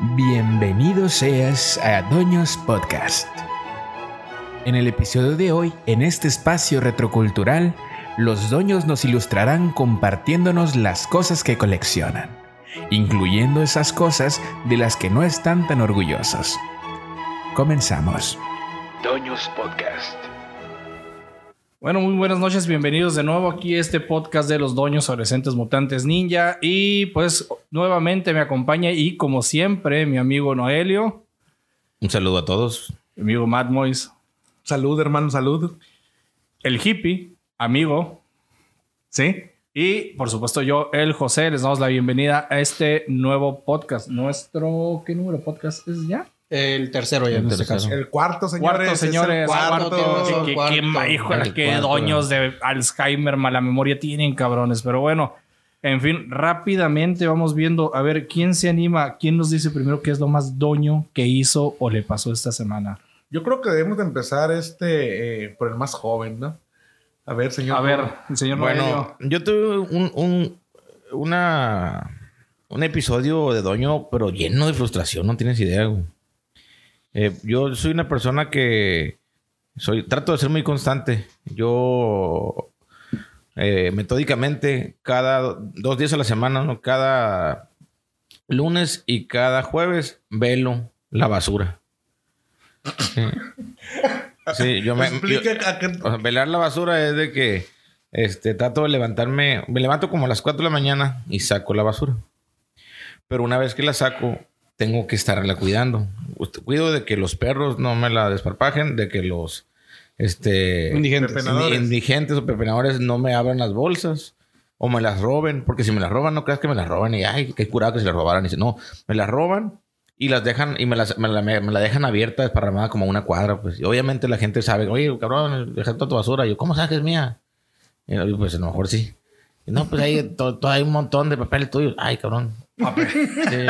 Bienvenido seas a Doños Podcast. En el episodio de hoy, en este espacio retrocultural, los doños nos ilustrarán compartiéndonos las cosas que coleccionan, incluyendo esas cosas de las que no están tan orgullosos. Comenzamos. Doños Podcast. Bueno, muy buenas noches, bienvenidos de nuevo aquí a este podcast de los Doños Adolescentes Mutantes Ninja. Y pues nuevamente me acompaña y como siempre mi amigo Noelio. Un saludo a todos. Mi amigo Matt Mois. Salud, hermano, salud. El hippie, amigo. ¿Sí? Y por supuesto yo, el José, les damos la bienvenida a este nuevo podcast. Nuestro, ¿qué número de podcast es ya? El tercero ya El en este caso. El cuarto, señores. Cuarto, señores. cuarto. Cuarto. ¿Qué, cuarto. híjole, doños de Alzheimer, mala memoria tienen, cabrones. Pero bueno, en fin, rápidamente vamos viendo a ver quién se anima, quién nos dice primero qué es lo más doño que hizo o le pasó esta semana. Yo creo que debemos de empezar este eh, por el más joven, ¿no? A ver, señor. A ver, el señor Bueno, yo tuve un, un, una, un episodio de Doño, pero lleno de frustración, no tienes idea, güey. Eh, yo soy una persona que soy, trato de ser muy constante. Yo eh, metódicamente, cada dos días a la semana, ¿no? cada lunes y cada jueves, velo la basura. Sí, Sí, yo me. yo- o sea, velar la basura es de que este, trato de levantarme. Me levanto como a las 4 de la mañana y saco la basura. Pero una vez que la saco, tengo que estarla cuidando. Cuido de que los perros no me la desparpajen, de que los este, Indigentes. Pepenadores. indigentes o pepenadores no me abran las bolsas o me las roben. Porque si me las roban, no creas que me las roban y ay, qué curado que se las robaran. Y dice, no, me las roban y las dejan y me, las, me, la, me- me la dejan abierta, desparramada como una cuadra. Pues y obviamente la gente sabe, oye, cabrón, deja toda tu basura. Y yo, ¿cómo sabes que es mía? Y yo, pues a lo mejor sí. No, pues ahí to- to- hay un montón de papel tuyo. Ay, cabrón. Sí.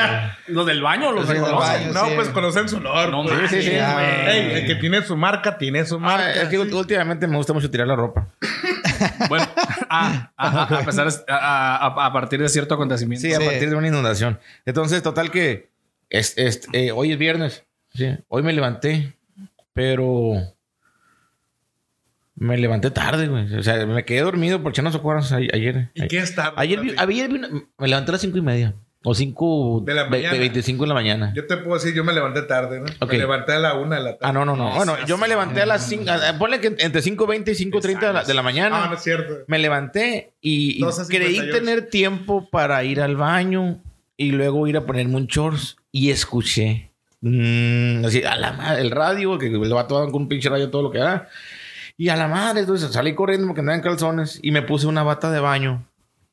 ¿Los del baño los reconocen? baño. No, sí. pues conocen su olor. No pues. sí, sí. Ey, el que tiene su marca, tiene su Ah, marca. es que últimamente me gusta mucho tirar la ropa. Bueno, ah, ah, a, pesar a, a- a partir de cierto acontecimiento. Sí, a Sí. partir de una inundación. Entonces, total que es, es- eh, hoy es viernes. Sí, hoy me levanté, pero me levanté tarde, güey. O sea, me quedé dormido por no horas ayer. ¿Y qué está? Ayer, vi- ayer vi una- me levanté a las cinco y media. O cinco De la mañana. 25 de la mañana. Yo te puedo decir, yo me levanté tarde, ¿no? Ok. Me levanté a la una de la tarde. Ah, no, no, no. Bueno, yo me levanté a las 5. Ponle que entre 5.20 y 5.30 de la, de la mañana. Ah, no es cierto. Me levanté y, y 12:58. creí tener tiempo para ir al baño y luego ir a ponerme un shorts y escuché mm, así a la madre el radio que el vato daba con un pinche radio todo lo que da y a la madre entonces salí corriendo porque andaba en calzones y me puse una bata de baño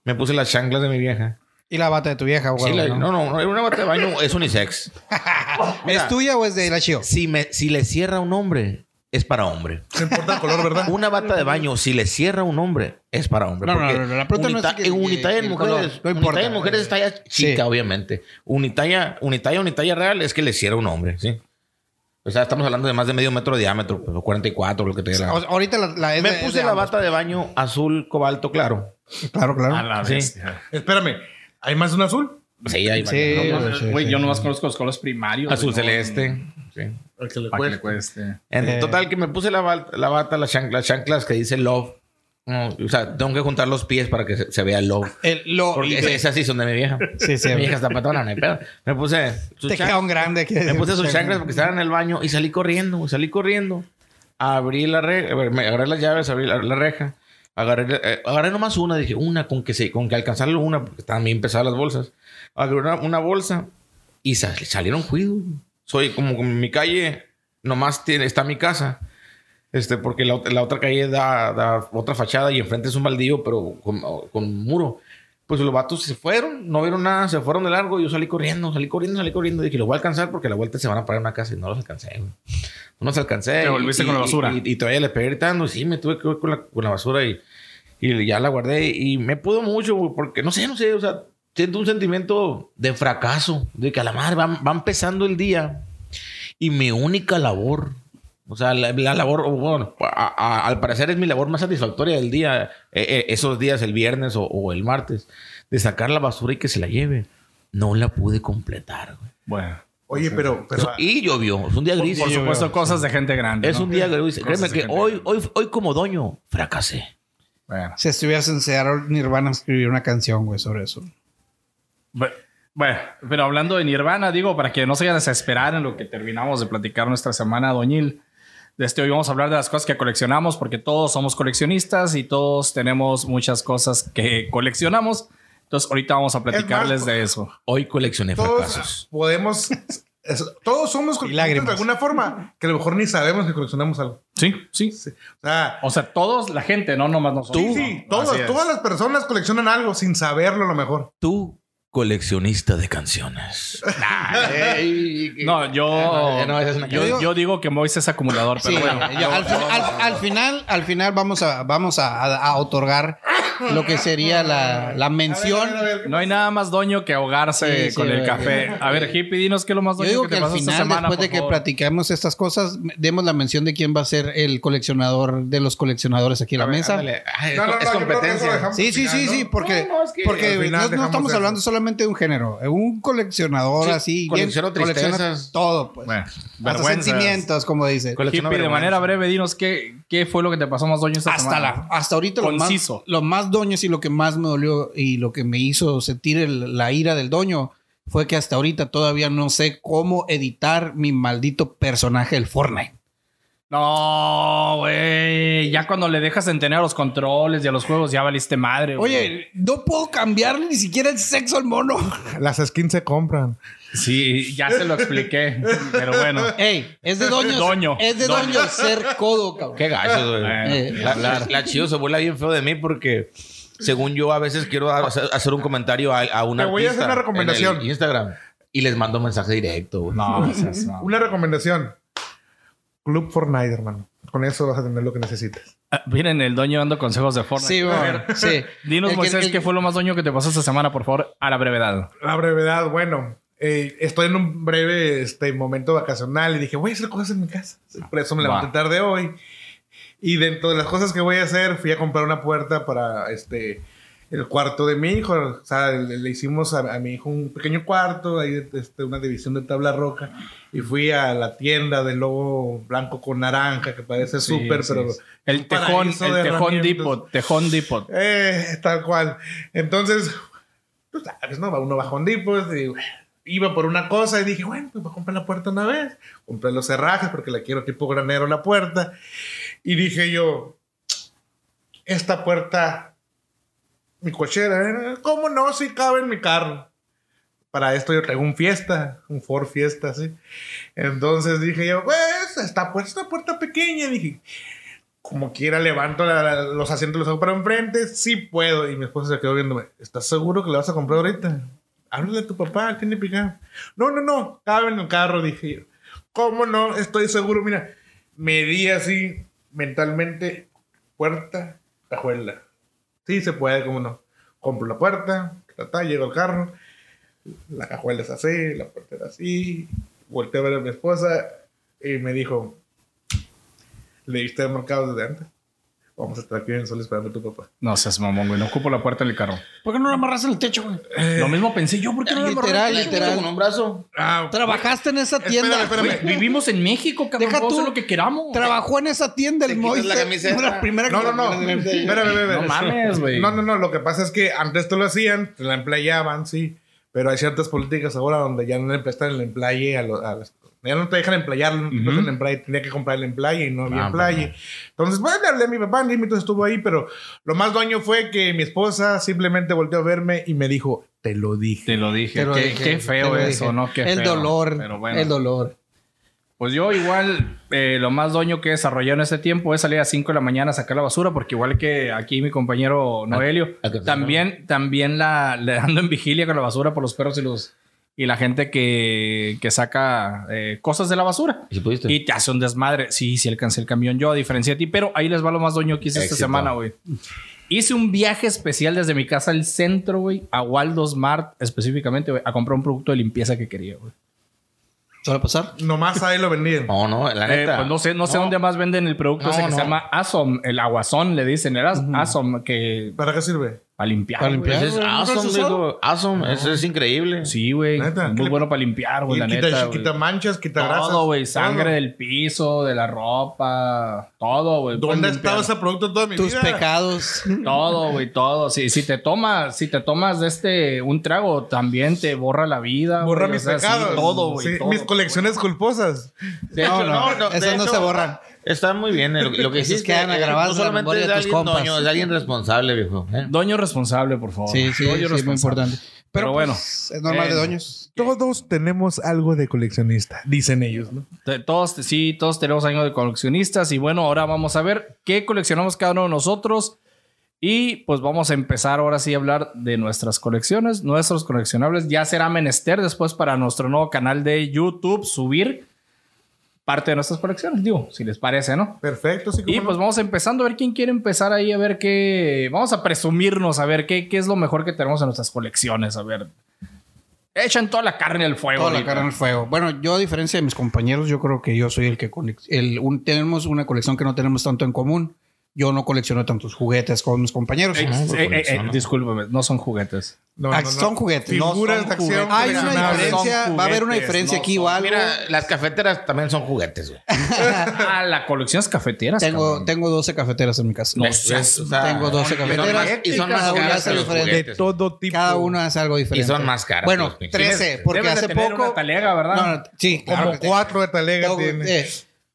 me puse las chanclas de mi vieja Y la bata de tu vieja, güey. Sí, la- ¿no? no no no era una bata de baño es unisex Mira, ¿Es tuya o es de la Chio? si me si le cierra un hombre es para hombre No importa el color, ¿verdad? una bata de baño, si le cierra un hombre, es para hombre. No, no, no, no, la pregunta no es que- unitalla en mujeres, no importa. unitalla en mujeres es talla chica, Sí. obviamente. Unitalla, unitalla, unitalla real es que le cierra un hombre, ¿sí? O sea, estamos hablando de más de medio metro de diámetro, pues, o 44, lo que te diga. O- ahorita la, la- es Me de- es puse de la ambos. bata de baño azul cobalto claro. Claro, claro. A la Sí. Espérame, ¿hay más de un azul? Sí, va. Sí, No, güey, no, sí, Güey, sí, yo sí. nomás conozco los colores primarios. Azul no- celeste. Sí. El que le Para que le cueste. En Eh. total, que me puse la, la bata, las chanclas, las chanclas que dice love. No, o sea, tengo que juntar los pies para que se, se vea love. El- lo- Porque es- esas sí son de mi vieja. Sí, sí. Mi vieja está patona, no hay pedo. Me puse sus te queda un grande. Que, me puse sus chanclas porque estaban en el baño y salí corriendo, salí corriendo. Abrí la reja, me agarré las llaves, abrí la, la reja. Agarré, eh, agarré nomás una, dije, una con que se, con que alcanzarlo una, porque estaban bien pesadas las bolsas. Agarré una, una bolsa y sal- salieron juidos. Soy como, como mi calle, nomás tiene, está mi casa. Este, porque la, la otra calle da, da otra fachada y enfrente es un baldío, pero con, con muro. Pues los vatos se fueron, no vieron nada, se fueron de largo. Yo salí corriendo, salí corriendo, salí corriendo. Dije, los voy a alcanzar porque a la vuelta se van a parar en una casa y no los alcancé, güey. No los alcancé. Te y- volviste y- con la y- basura. Y, y todavía le pegué gritando. Sí, me tuve que ir con la, con la basura y, y ya la guardé. Y me pudo mucho, güey, porque no sé, no sé, o sea, siento un sentimiento de fracaso, de que a la madre va, va empezando el día y mi única labor, o sea, la, la labor, bueno, a- a- al parecer es mi labor más satisfactoria del día, eh, eh, esos días, el viernes o, o el martes, de sacar la basura y que se la lleve. No la pude completar, güey. Bueno. Oye, pero, pero Y llovió. Es un día gris. Por supuesto, cosas de gente grande. Es ¿no? un día gris. Cosas Créeme que hoy, hoy, hoy como doño fracasé. Bueno. Si estuvieras en Seattle, Nirvana escribir una canción, güey, sobre eso. Bu- Bueno, pero hablando de Nirvana, digo, para que no se vayan a desesperar en lo que terminamos de platicar nuestra semana, Doñil. De este hoy vamos a hablar de las cosas que coleccionamos, porque todos somos coleccionistas y todos tenemos muchas cosas que coleccionamos. Entonces, ahorita vamos a platicarles más, de eso. Hoy coleccioné todos fracasos. podemos. es- todos somos coleccionistas de alguna forma, que a lo mejor ni sabemos que coleccionamos algo. Sí, sí. Sí. O sea, O sea, todos, la gente, no nomás nosotros. sí, sí, No, todos, todas las personas coleccionan algo sin saberlo a lo mejor. Tú, coleccionista de canciones. No, yo, no, es yo, yo digo que Moisés es acumulador, pero Sí, bueno. yo- al, fin- al- al final, al final vamos a, vamos a, a- a otorgar lo que sería la, la mención. A ver, a ver, a ver. No hay nada más doño que ahogarse Sí, sí, con el café. A ver, Hippie, dinos qué es lo más Yo doño digo que que te al pasó esta final, semana, después de que favor. platiquemos estas cosas, demos la mención de quién va a ser el coleccionador de los coleccionadores aquí en la mesa. Ay, No, no, no, es yo lo competencia. Sí, sí, sí, ¿no? sí, porque, No, no, es que porque no, no estamos eso. hablando solamente de un género. Un coleccionador Sí, así. colecciono bien, colecciona tristezas. todo, pues. Bueno, Hasta sentimientos, como dice. Hippie, de manera breve, dinos qué, qué fue lo que te pasó más doño esta Hasta, semana. la, hasta ahorita lo más, Conciso. lo más doños y lo que más me dolió y lo que me hizo sentir el- la ira del doño fue que hasta ahorita todavía no sé cómo editar mi maldito personaje del Fortnite. No, güey. Ya cuando le dejas entender a los controles y a los juegos, ya valiste madre. güey. Oye, no puedo cambiarle ni siquiera el sexo al mono. Las skins se compran. Sí, ya se lo expliqué. pero bueno. Ey, es de. Doño. Es de Doño. doño ser codo, cabrón. Qué gacho, güey. Eh, la, la, la Chio se burla bien feo de mí porque, según yo, a veces quiero hacer, un comentario a, a una Te voy a hacer una recomendación. Instagram y les mando mensaje directo, güey. No, o sea, no. Una recomendación. Club Fortnite, hermano. Con eso vas a tener lo que necesites. Ah, Miren, el doño dando consejos de Fortnite. Sí, A güey. ver, Sí. Dinos, El Moisés, el- qué fue lo más doño que te pasó esta semana, por favor, a la brevedad. La brevedad, bueno. eh, estoy en un breve este, momento vacacional y dije, voy a hacer cosas en mi casa. Por eso me Va. levanté tarde hoy. Y dentro de las cosas que voy a hacer, fui a comprar una puerta para este el cuarto de mi hijo. O sea, le, le hicimos a, a mi hijo un pequeño cuarto, ahí este, una división de tabla roca. Y fui a la tienda del logo blanco con naranja, que parece Sí, súper, sí, pero... sí. El tejón, el tejón depot, tejón depot. Eh, tal cual. Entonces, tú sabes, ¿no? Uno bajó un Depot y iba por una cosa y dije, bueno, pues voy a comprar la puerta una vez. Compré los cerrajes porque la quiero tipo granero la puerta. Y dije yo, esta puerta, mi cochera, eh, ¿cómo no? Si cabe en mi carro. Para esto yo traigo un Fiesta, un Ford Fiesta, así. Entonces dije yo, pues, esta puerta, esta puerta pequeña. Dije, como quiera levanto los asientos, los hago para enfrente, sí puedo. Y mi esposa se quedó viéndome, ¿estás seguro que la vas a comprar ahorita? Háblale a tu papá, tiene picado. No, no, no, cabe en el carro, dije yo. ¿Cómo no? Estoy seguro, mira, medí así mentalmente, puerta, cajuela. Sí se puede, cómo no. Compro la puerta, ta, ta, llego al carro, la cajuela es así, la puerta era así. Volteé a ver a mi esposa y me dijo, ¿le diste el mercado desde antes? Vamos a estar aquí en el sol esperando a tu papá. No seas mamón, güey. No ocupo la puerta del carro. ¿Por qué no lo amarras en el techo, güey? Lo mismo pensé yo. ¿Por qué no lo Literal, amarré? literal. Con un brazo. Ah, Trabajaste en esa tienda. Espérame, espérame. Güey, Vivimos en México, cabrón. Deja tú. lo que queramos. Trabajó en esa tienda el Te quitas Moisés. la camiseta. La primera No, no, no. Espérame, espérame. No mames, güey. No, no, no. Lo que pasa es que antes te lo hacían, te la emplayaban, sí. Pero hay ciertas políticas ahora donde ya no le prestan el emplaye a, los, a las- Ya no te dejan emplayar, no te emplaye. Tenía que comprar el emplaye y no había Ah. Entonces, bueno, le hablé a mi papá, ni entonces estuvo ahí. Pero lo más dueño fue que mi esposa simplemente volteó a verme y me dijo, te lo dije. Te lo dije. Te lo qué, dije, qué feo eso, dije. ¿no? Qué el feo. dolor. Pero bueno. El dolor. Pues yo igual, eh, lo más doño que he desarrollado en este tiempo es salir a 5 de la mañana a sacar la basura, porque igual que aquí mi compañero Noelio, a que- también, también la, le ando en vigilia con la basura por los perros y los y la gente que, que saca eh, cosas de la basura. ¿Y si pudiste? Y te hace un desmadre. Sí, sí alcancé el camión yo, a diferencia de ti, pero ahí les va lo más doño que hice esta semana, güey. Hice un viaje especial desde mi casa al centro, güey, a Waldos Mart específicamente, güey, a comprar un producto de limpieza que quería, güey. ¿Suele pasar? Nomás ahí lo vendían. No, no, la Eh, neta. pues no sé, no sé dónde más venden el producto No, ese que no. se llama Asom, el aguazón, le dicen, era Asom, que ¿Para qué sirve? Para limpiar. Para güey. limpiar. Ese es güey, ¿nunca awesome, digo. Awesome. Es increíble. Sí, güey. Neta, ¿qué Muy bueno para limpiar, güey, la Y neta. quita, quita manchas, quita grasas. Todo, güey. Sangre Todo. del piso, de la ropa. Todo, güey. ¿Dónde ha estado ese producto toda mi Tus vida? pecados. Todo, güey, todo. Si, si te tomas, si te tomas de este un trago, también te borra la vida. Borra mis o sea, sí, pecados. todo, güey. Sí, todo. mis colecciones culposas. De No, hecho, no, de esas no se borran. Está muy bien. Lo, lo que hiciste quedan eh, grabadas no en la solamente es de tus alguien compas. doño, es de alguien responsable, viejo. ¿eh? Doño responsable, por favor. Sí, sí, Doño sí, es muy responsable. importante. Pero, Pero bueno. pues, es normal de Eh, doños. Todos tenemos algo de coleccionista, dicen ellos, ¿no? Todos, sí, todos tenemos años de coleccionistas. Y bueno, ahora vamos a ver qué coleccionamos cada uno de nosotros. Y pues vamos a empezar ahora sí a hablar de nuestras colecciones, nuestros coleccionables. Ya será menester después para nuestro nuevo canal de YouTube subir parte de nuestras colecciones, digo, si les parece, ¿no? Perfecto, sí. Y pues vamos empezando a ver quién quiere empezar ahí, a ver qué. Vamos a presumirnos, a ver qué, qué es lo mejor que tenemos en nuestras colecciones, a ver. Echan toda la carne al fuego. Toda la ahorita. en el fuego. Bueno, yo a diferencia de mis compañeros, yo creo que yo soy el que el, un- tenemos una colección que no tenemos tanto en común. Yo no colecciono tantos juguetes como mis compañeros. Eh, Ah, eh, por eh, eh, ¿no? discúlpeme, no son juguetes. No, no, no. Son juguetes. no Figuras son de acción. juguetes. Hay una diferencia, va a haber una diferencia no aquí o algo. Mira, las cafeteras también son juguetes, ah, la colección es cafeteras. tengo, cabrón. tengo 12 cafeteras en mi casa. No sea, tengo 12 y son cafeteras más- Y son más caras hace diferente. De todo tipo. Cada una hace algo diferente. Y son más caras Bueno, que los 13, porque Debes de hace tener poco. una talega, ¿verdad? No, no, sí, claro Como cuatro de talega Tengo, tiene. eh,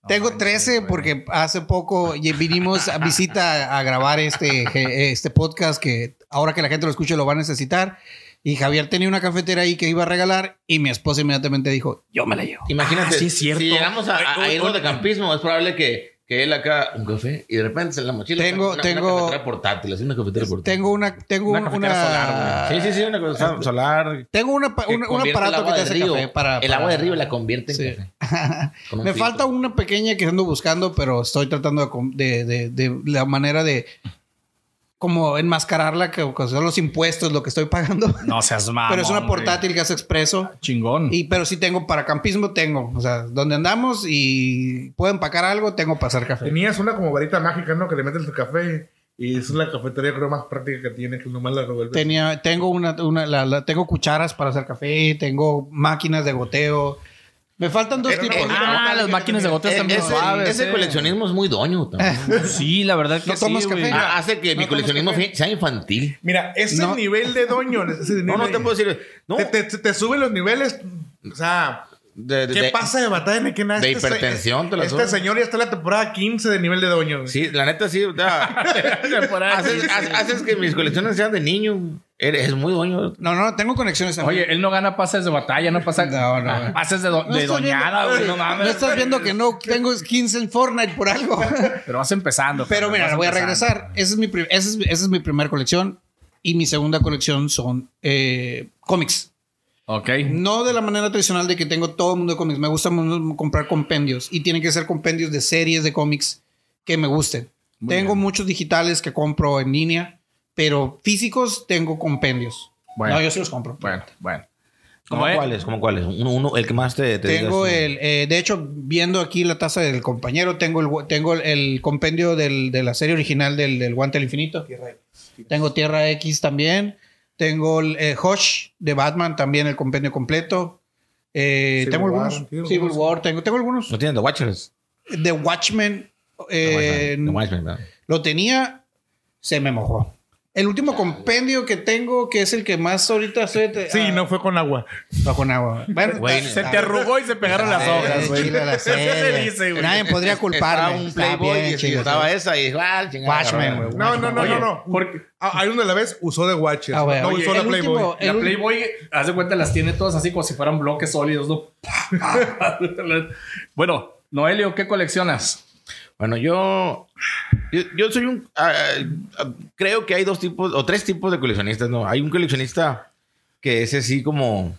tengo 13 porque hace poco vinimos a visita a grabar este, je- este podcast que ahora que la gente lo escuche lo va a necesitar. Y Javier tenía una cafetera ahí que iba a regalar y mi esposa inmediatamente dijo, yo me la llevo. Imagínate, Ah, sí, es cierto. si llegamos a, irnos de campismo, es probable que, que él acá un café y de repente en la mochila Tengo- una, tengo- una cafetera portátil, así una cafetera portátil. Tengo una, tengo Una una, cafetera solar, Sí, sí, sí, una cosa solar. tengo una, un aparato que te hace río. café para, El para- agua de río la convierte en Sí. café. Me filtro. falta una pequeña que ando buscando, pero estoy tratando de, de- de la manera de como enmascararla, que, son los impuestos, lo que estoy pagando. No seas malo. pero es una portátil que hace expreso. Chingón. Y, pero sí tengo para campismo, tengo. O sea, donde andamos y puedo empacar algo, tengo para hacer café. Tenías una como varita mágica, ¿no? Que le metes el café y es la cafetería creo más práctica que tiene, que nomás la revuelves. Tenía, tengo una, una la- la- tengo cucharas para hacer café, tengo máquinas de goteo. Me faltan dos tipos. Ah, las máquinas de Eh, también ese, suaves. ese eh. coleccionismo es muy doño. también. Sí, la verdad que No tomas café. Ah, hace que No mi coleccionismo café. sea infantil. Mira, ese No. nivel de doño. No, no te puedo decir. No, Te, te, te sube los niveles. O sea, de, de- ¿qué de- pasa de batalla? ¿Qué nada? de Este se- hipertensión te la Este señor ya está en la temporada 15 de nivel de doño. güey. Sí, la neta sí. haces- haces que mis colecciones sean de niño. Eres es muy doño. No, no, tengo conexiones también. Oye, él no gana pases de batalla, no pasa. No, no. Pases de, do- No de doñada, güey. No mames. No estás viendo que no tengo skins en Fortnite por algo. Pero vas empezando. Pero mira, voy a empezando. regresar. Esa es mi, esa es, esa es mi primera colección. Y mi segunda colección son eh, cómics. Ok. No de la manera tradicional de que tengo todo el mundo de cómics. Me gusta comprar compendios. Y tienen que ser compendios de series de cómics que me gusten. Muy tengo bien. muchos digitales que compro en línea. Pero físicos tengo compendios. Bueno. No, yo sí los compro. Bueno, bueno. ¿Cómo cuáles? ¿Cómo cuáles? Uno, uno, el que más te, te Tengo digas, el, eh, de hecho, viendo aquí la taza del compañero, tengo el, tengo el, el compendio del- de la serie original del, del Guante del Infinito. Tengo Tierra X también. Tengo el eh, Hush de Batman, también el compendio completo. Eh, Civil tengo War, algunos. ¿tienes Civil? War, tengo, tengo algunos. ¿No tienen The Watchers? The Watchmen, eh, The Watchmen, ¿verdad? lo tenía, se me mojó. El último compendio que tengo, que es el que más ahorita estoy... Sí, ah, no fue con agua. va con agua. Bueno, Güey, Se te arrugó y se pegaron las hojas, güey. Nadie podría Estaba culparme. un Está Playboy bien, y chila, estaba esa y dijo, ah, chingada. Watchmen, güey. No, no, no, Oye, no, no. porque- Hay uno de la vez usó de Watchers. Ah, no oye, usó la Playboy. último- La Playboy, haz de cuenta, las tiene todas así como si fueran bloques sólidos, ¿no? bueno, Noelio, ¿qué coleccionas? Bueno, yo, yo, soy un... ah, ah, creo que hay dos tipos, o tres tipos de coleccionistas, ¿no? Hay un coleccionista que es así como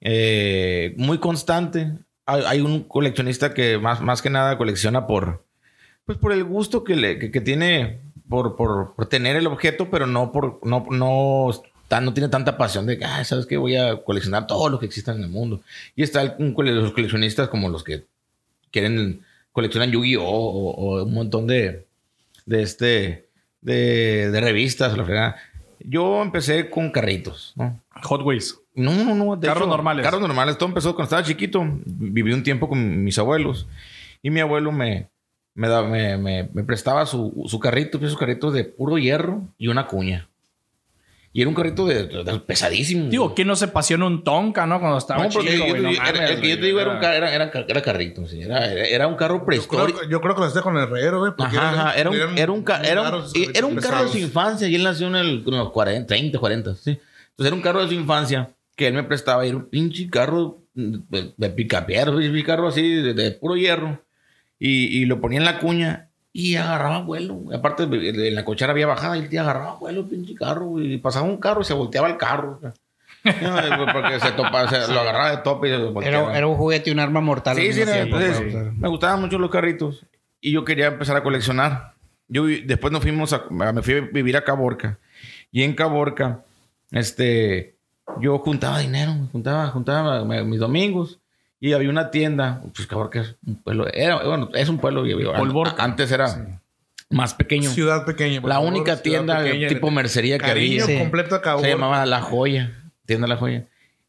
eh, muy constante. Hay, un coleccionista que más, más que nada colecciona por, pues por el gusto que, le, que, que tiene por, por, por tener el objeto, pero no por... No, no, tan- no tiene tanta pasión de que, ah, ¿sabes qué? Voy a coleccionar todo lo que exista en el mundo. Y está el- un los coleccionistas como los que quieren coleccionan Yu-Gi-Oh o, o un montón de de este de, de revistas la fregada. Yo empecé con carritos, ¿no? Hot Wheels. No, no, no. de Carros normales. Carros normales. Todo empezó cuando estaba chiquito. Viví un tiempo con mis abuelos. Y mi abuelo me, me, da- me, me- me prestaba su, su carrito, esos carritos de puro hierro y una cuña. Y era un carrito de, de- pesadísimo. Digo, ¿quién no se pasionó un Tonka, no? Cuando estaba no, chico, yo- güey, no yo- era- mames, el que yo te digo era un, era- ca- era, era, era carrito. sí. Era, era- era un carro Yo prehistórico. creo, yo creo que lo hacía con el herrero, güey. Ajá, ajá. Era un, un, un- carro de su infancia y él nació en, el, en los 40, 30, 40. Sí. Entonces era un carro de su infancia que él me prestaba. Y era un pinche carro de, de picapiedra, un carro así de, de puro hierro. Y, y lo ponía en la cuña y agarraba vuelo. güey. Aparte, en la cochera había bajada y el tío agarraba vuelo, pinche carro. güey. Y pasaba un carro y se volteaba el carro. Porque se topaba, se- lo agarraba de tope y se volteaba. Era, era un juguete, un arma mortal. al Sí, sí, era- entonces, sea. me gustaban mucho los carritos y yo quería empezar a coleccionar. Yo después nos fuimos a, me fui a vivir a Caborca y en Caborca, este, yo juntaba dinero, juntaba, juntaba mis domingos y había una tienda, pues Caborca es un pueblo, era, bueno, es un pueblo, yo antes era más pequeño. Ciudad pequeña. La favor, única tienda pequeña. tipo mercería que había. Sí. completo a. Se llamaba La Joya, tienda La Joya.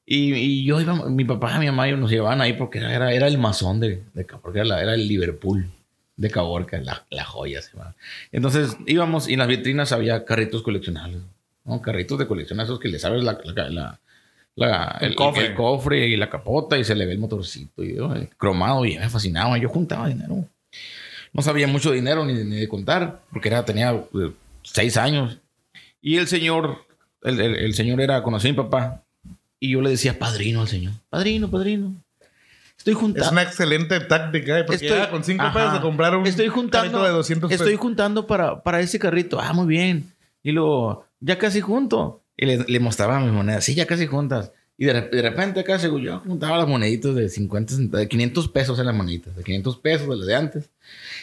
Y, y yo iba, mi papá y mi mamá nos llevaban ahí porque era, era el masón de, de Caborca, era, era el Liverpool de Caborca, la, la Joya se llamaba. Entonces íbamos y en las vitrinas había carritos coleccionables, ¿no? Carritos de colección, esos que les abres la, la, la- la- El el, cofre. el cofre y la capota y se le ve el motorcito y yo, eh, cromado y me fascinaba. Yo juntaba dinero. No sabía mucho de dinero ni, ni de contar porque era, tenía eh, seis años. Y el señor, el, el- el señor era, conocía a mi papá. Y yo le decía padrino al señor. Padrino, padrino. Estoy Es juntando. una excelente táctica, ¿eh? Porque Estoy- ya con 5 Ajá. pesos de comprar un Estoy juntando. de 200 Estoy pesos. juntando para, para ese carrito. Ah, muy bien. Y luego, ya casi junto. Y le, le mostraba mis monedas. Sí, ya casi juntas. Y de, de repente acá según yo juntaba las moneditas de 50, cent- de 500 pesos en las moneditas. De 500 pesos de las de antes.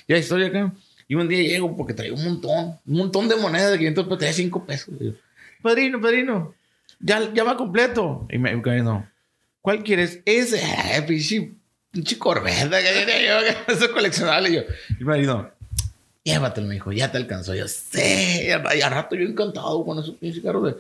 Y ahí estoy acá. Y un día llego porque traía un montón. Un montón de monedas de 500 pesos. Traía 5 pesos. Yo, padrino, padrino. Ya, ya va completo. Y me no. ¿Cuál quieres? Ese. Ay, pinche, pinche corbeta. que tiene yo, que Eso es coleccionable. Y yo, y me dijo, llévatelo, me dijo, ya te alcanzó. Yo, sí. Y al, rato yo encantado con esos pinches carros de...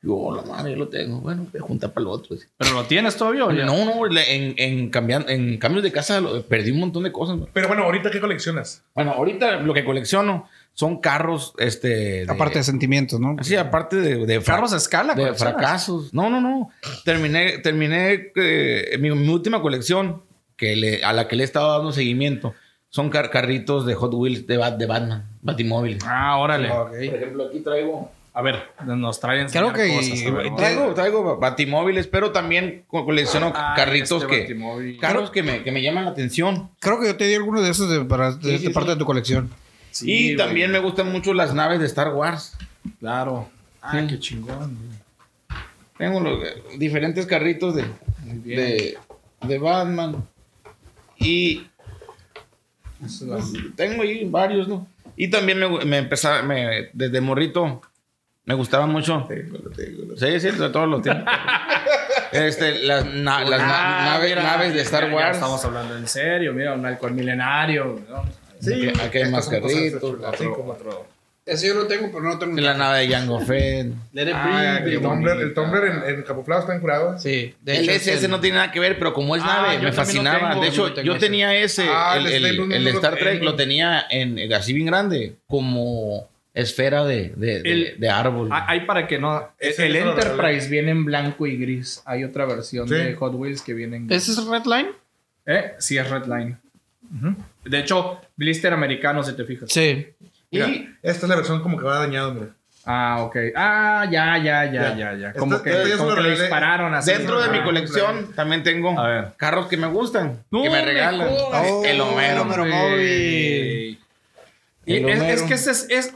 Yo, "Oh, la madre, yo lo tengo. Bueno, voy a juntar para el otro. dice. ¿Pero lo tienes todavía o ya? No, no, en, en, cambian- en cambios de casa lo- perdí un montón de cosas. ¿no? Pero bueno, ahorita ¿qué coleccionas? Bueno, ahorita lo que colecciono son carros, este... de- Aparte de sentimientos, ¿no? Sí, aparte de... de Carros a escala, de fracasos. No, no, no. Terminé, terminé eh, mi, mi última colección que le- a la que le he estado dando seguimiento. Son car- carritos de Hot Wheels de, Bat- de Batman, Batimóviles. Ah, órale. Por ejemplo, aquí traigo... A ver, nos traen. Creo que-. Traigo, traigo batimóviles, pero también co- colecciono Ah, carritos este que... Batimóvil. Carros que me, que me llaman la atención. Creo que yo te di alguno de esos de, para, de Sí, esta sí, parte sí. de tu colección. Sí, y güey. también me gustan mucho las naves de Star Wars. Claro. Ah, Sí. qué chingón. güey. Tengo los, eh, diferentes carritos de, de, de Batman. Y tengo ahí varios, ¿no? Y también me, me empezaba, me, desde morrito, me gustaba mucho. Tengo, tengo, Sí, sí, de todos los tiempos. este, las, na- las na- Ah, nave- mira, naves de Star ya Wars. estamos hablando en serio. Mira, un halcón milenario. ¿no? Aquí- aquí hay más estas son cosas Ese yo lo tengo, pero no lo tengo. La nave de Jango Fett. Let it Ah. El Tumblr, el Tumblr en, en camuflado está encurado. Sí, de El hecho, SS el- no tiene nada que ver, pero como es Ah, nave, me fascinaba. tengo, de hecho, yo tenía ese, Ah, el, el el- Star Trek lo Star Trek tengo. lo tenía en, así bien grande, como esfera de, de, de- El- de árbol. Ah, Hay para que no. Ese el Enterprise viene en blanco y gris. Hay otra versión Sí. de Hot Wheels que viene en gris. ¿Ese es Redline? ¿Eh? Sí, es Redline. Ujú. De hecho, blister americano, si te fijas. Sí. Mira, Y- esta es la versión como que va dañado, mira. Ah, ok. Ah, ya, ya, ya, Ya. ya. Esto- Como que, como lo que le dispararon así. Dentro de mi colección también tengo carros que me gustan, No que me regalan. el Homero. Homero móvil. Y El es, Homero. es que este es, es,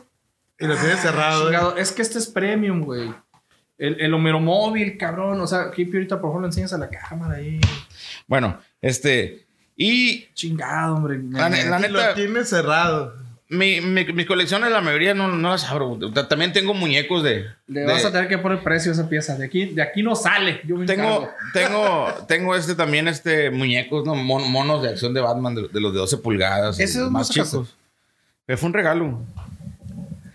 Y lo tiene cerrado. ¿eh? chingado, es que este es premium, güey. El, el Homero móvil, cabrón. O sea, Hippie, ahorita por favor lo enseñas a la cámara ahí. Bueno, este. Y Chingado, hombre. La la Y lo neta- tiene cerrado. Mi, mi- mis colecciones, la mayoría no, no las abro. También tengo muñecos de. Le de- vas a tener que poner precio a esa pieza. De aquí, de aquí no sale. Yo me Tengo, tengo, tengo este también, este muñecos, ¿no? Mon- monos de acción de Batman de, de los de 12 pulgadas. ¿Ese los dónde más chicos. Pero fue un regalo.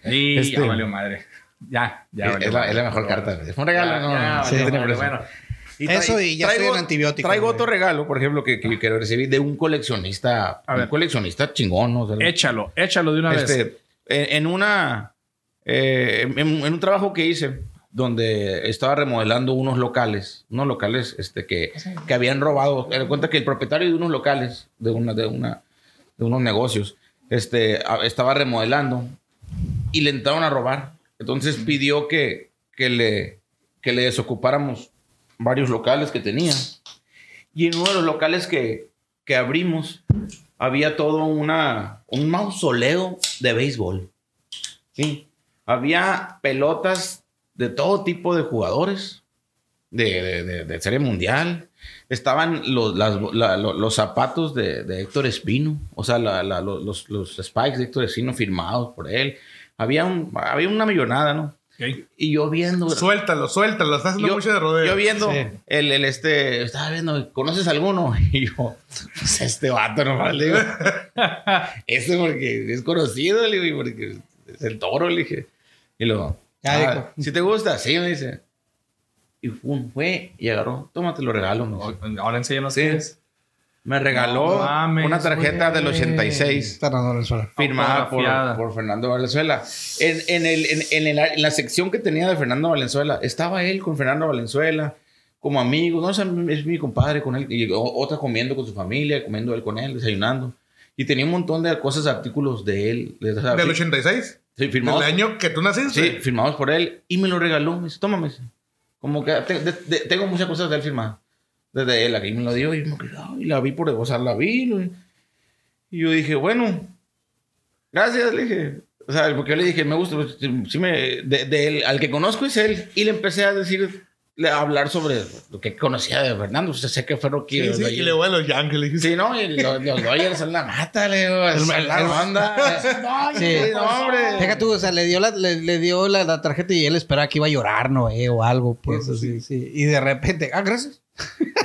Y Este- ya valió madre. Ya, ya. es, valió es la, madre. es la mejor carta. Es un regalo, Ya, no. ya, no, valió sí, precio. Bueno, Y Eso y ya estoy en antibióticos, Traigo güey. otro regalo, por ejemplo, que, que, que recibí de un coleccionista. A un coleccionista chingón, ¿no? O sea, échalo, échalo de una vez. este, en, en una. eh, en, en un trabajo que hice, donde estaba remodelando unos locales, unos locales este, que, que habían robado. Me cuenta que el propietario de unos locales, de, una, de, una, de unos negocios, este, a- estaba remodelando y le entraron a robar. Entonces pidió que, que, le, que le desocupáramos varios locales que tenía. Y en uno de los locales que, que abrimos, había todo una, un mausoleo de béisbol. Sí. Había pelotas de todo tipo de jugadores de, de, de- serie mundial. Estaban los, los zapatos de, Héctor Espino, o sea, la- la- lo- los, los spikes de Héctor Espino firmados por él. Había, un, había una millonada, ¿no? Y yo viendo. Suéltalo, suéltalo. Estás haciendo Yo, mucho de rodeo. yo viendo Sí. el, el este, estaba viendo, ¿conoces alguno? Y yo, pues este vato nomás le digo. este porque es conocido, le digo, y porque es el toro, le dije. Y luego, Ya "Ah, si te gusta, sí, me dice. Y fue, fue y agarró, tómate lo regalo. me dice. Ahora enséñanos Sí. qué es. Me regaló No mames, una tarjeta güey. del 86 Fernando Valenzuela. firmada por, por Fernando Valenzuela. En, en el, en, en el- en la sección que tenía de Fernando Valenzuela, estaba él con Fernando Valenzuela, como amigo, no o sea, es mi compadre con él, y otra comiendo con su familia, comiendo él con él, desayunando. Y tenía un montón de cosas, artículos de él. de- Del fi- 86. sí, firmados, Del año que tú naciste. sí, firmados por él. Y me lo regaló. Me dice, tómame. Como que te- de- de- tengo muchas cosas de él firmadas. Desde él, aquí me lo dio y me quedé, ay, la vi por, o sea, la vi. Y yo dije, bueno, gracias, le dije. O sea, porque yo le dije, me gusta, pues, sí sí me, de, de él, al que conozco es él. Y le empecé a decir, a hablar sobre lo que conocía de Fernando. O sea, sé que fue Rocky. Sí, sí, y le voy a los Yankees. Le dije, Sí, no, y los, los Dodgers son la mata, le digo, es El- la el- banda. Sí. no, hombre. Deja tú, o sea, le dio la, le, le dio la, la tarjeta y él esperaba que iba a llorar, ¿no? Eh, o algo, pues. Eso así, sí. Y de repente, ah, gracias.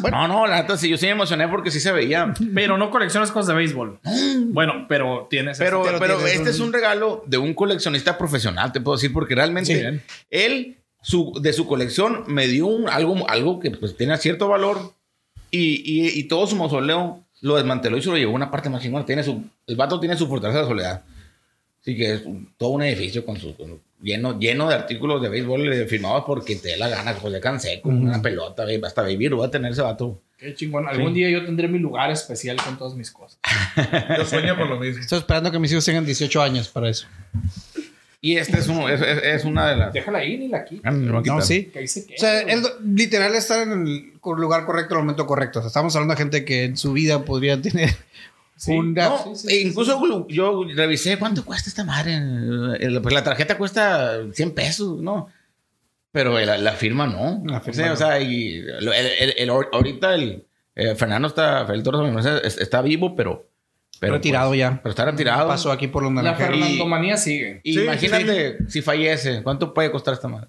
Bueno, No, no, la neta, sí, yo sí me emocioné porque sí se veía. pero no coleccionas cosas de béisbol. Bueno, pero tienes. Pero, Pero pero tienes este un- es un regalo de un coleccionista profesional, te puedo decir, porque realmente Sí, él, su, de su colección, me dio un, algo, algo que pues tiene cierto valor y, y, y todo su mausoleo lo desmanteló y se lo llevó a una parte más chingona. Tiene su, el vato tiene su fortaleza de soledad. Así que es un- todo un edificio con su, con- lleno, lleno de artículos de béisbol eh, firmados por quien te dé la gana. José Canseco, una pelota, hasta Baby va a tener ese vato. Qué chingón. Algún día yo tendré mi lugar especial con todas mis cosas. Yo sueño con lo mismo. Estoy esperando que mis hijos tengan 18 años para eso. Y este es, uno, es, es- es una de las... Déjala ahí ni la aquí. Ah. No, sí. Que ahí se queda, O sea, él literal está en el lugar correcto, en el momento correcto. O sea, estamos hablando de gente que en su vida podría tener Sí. No, sí, sí, incluso yo revisé cuánto cuesta esta madre. Pues la tarjeta cuesta 100 pesos, ¿no? Pero la, la firma no. La O firma sea, no. o sea, y el- el- el- el- ahorita el eh, Fernando está, el Toro Mendoza es- está vivo, pero, pero retirado pues, ya. Pero está retirado. Pasó aquí por los La. Fernandomanía sigue. Y Sí, imagínate si fallece, ¿cuánto puede costar esta madre?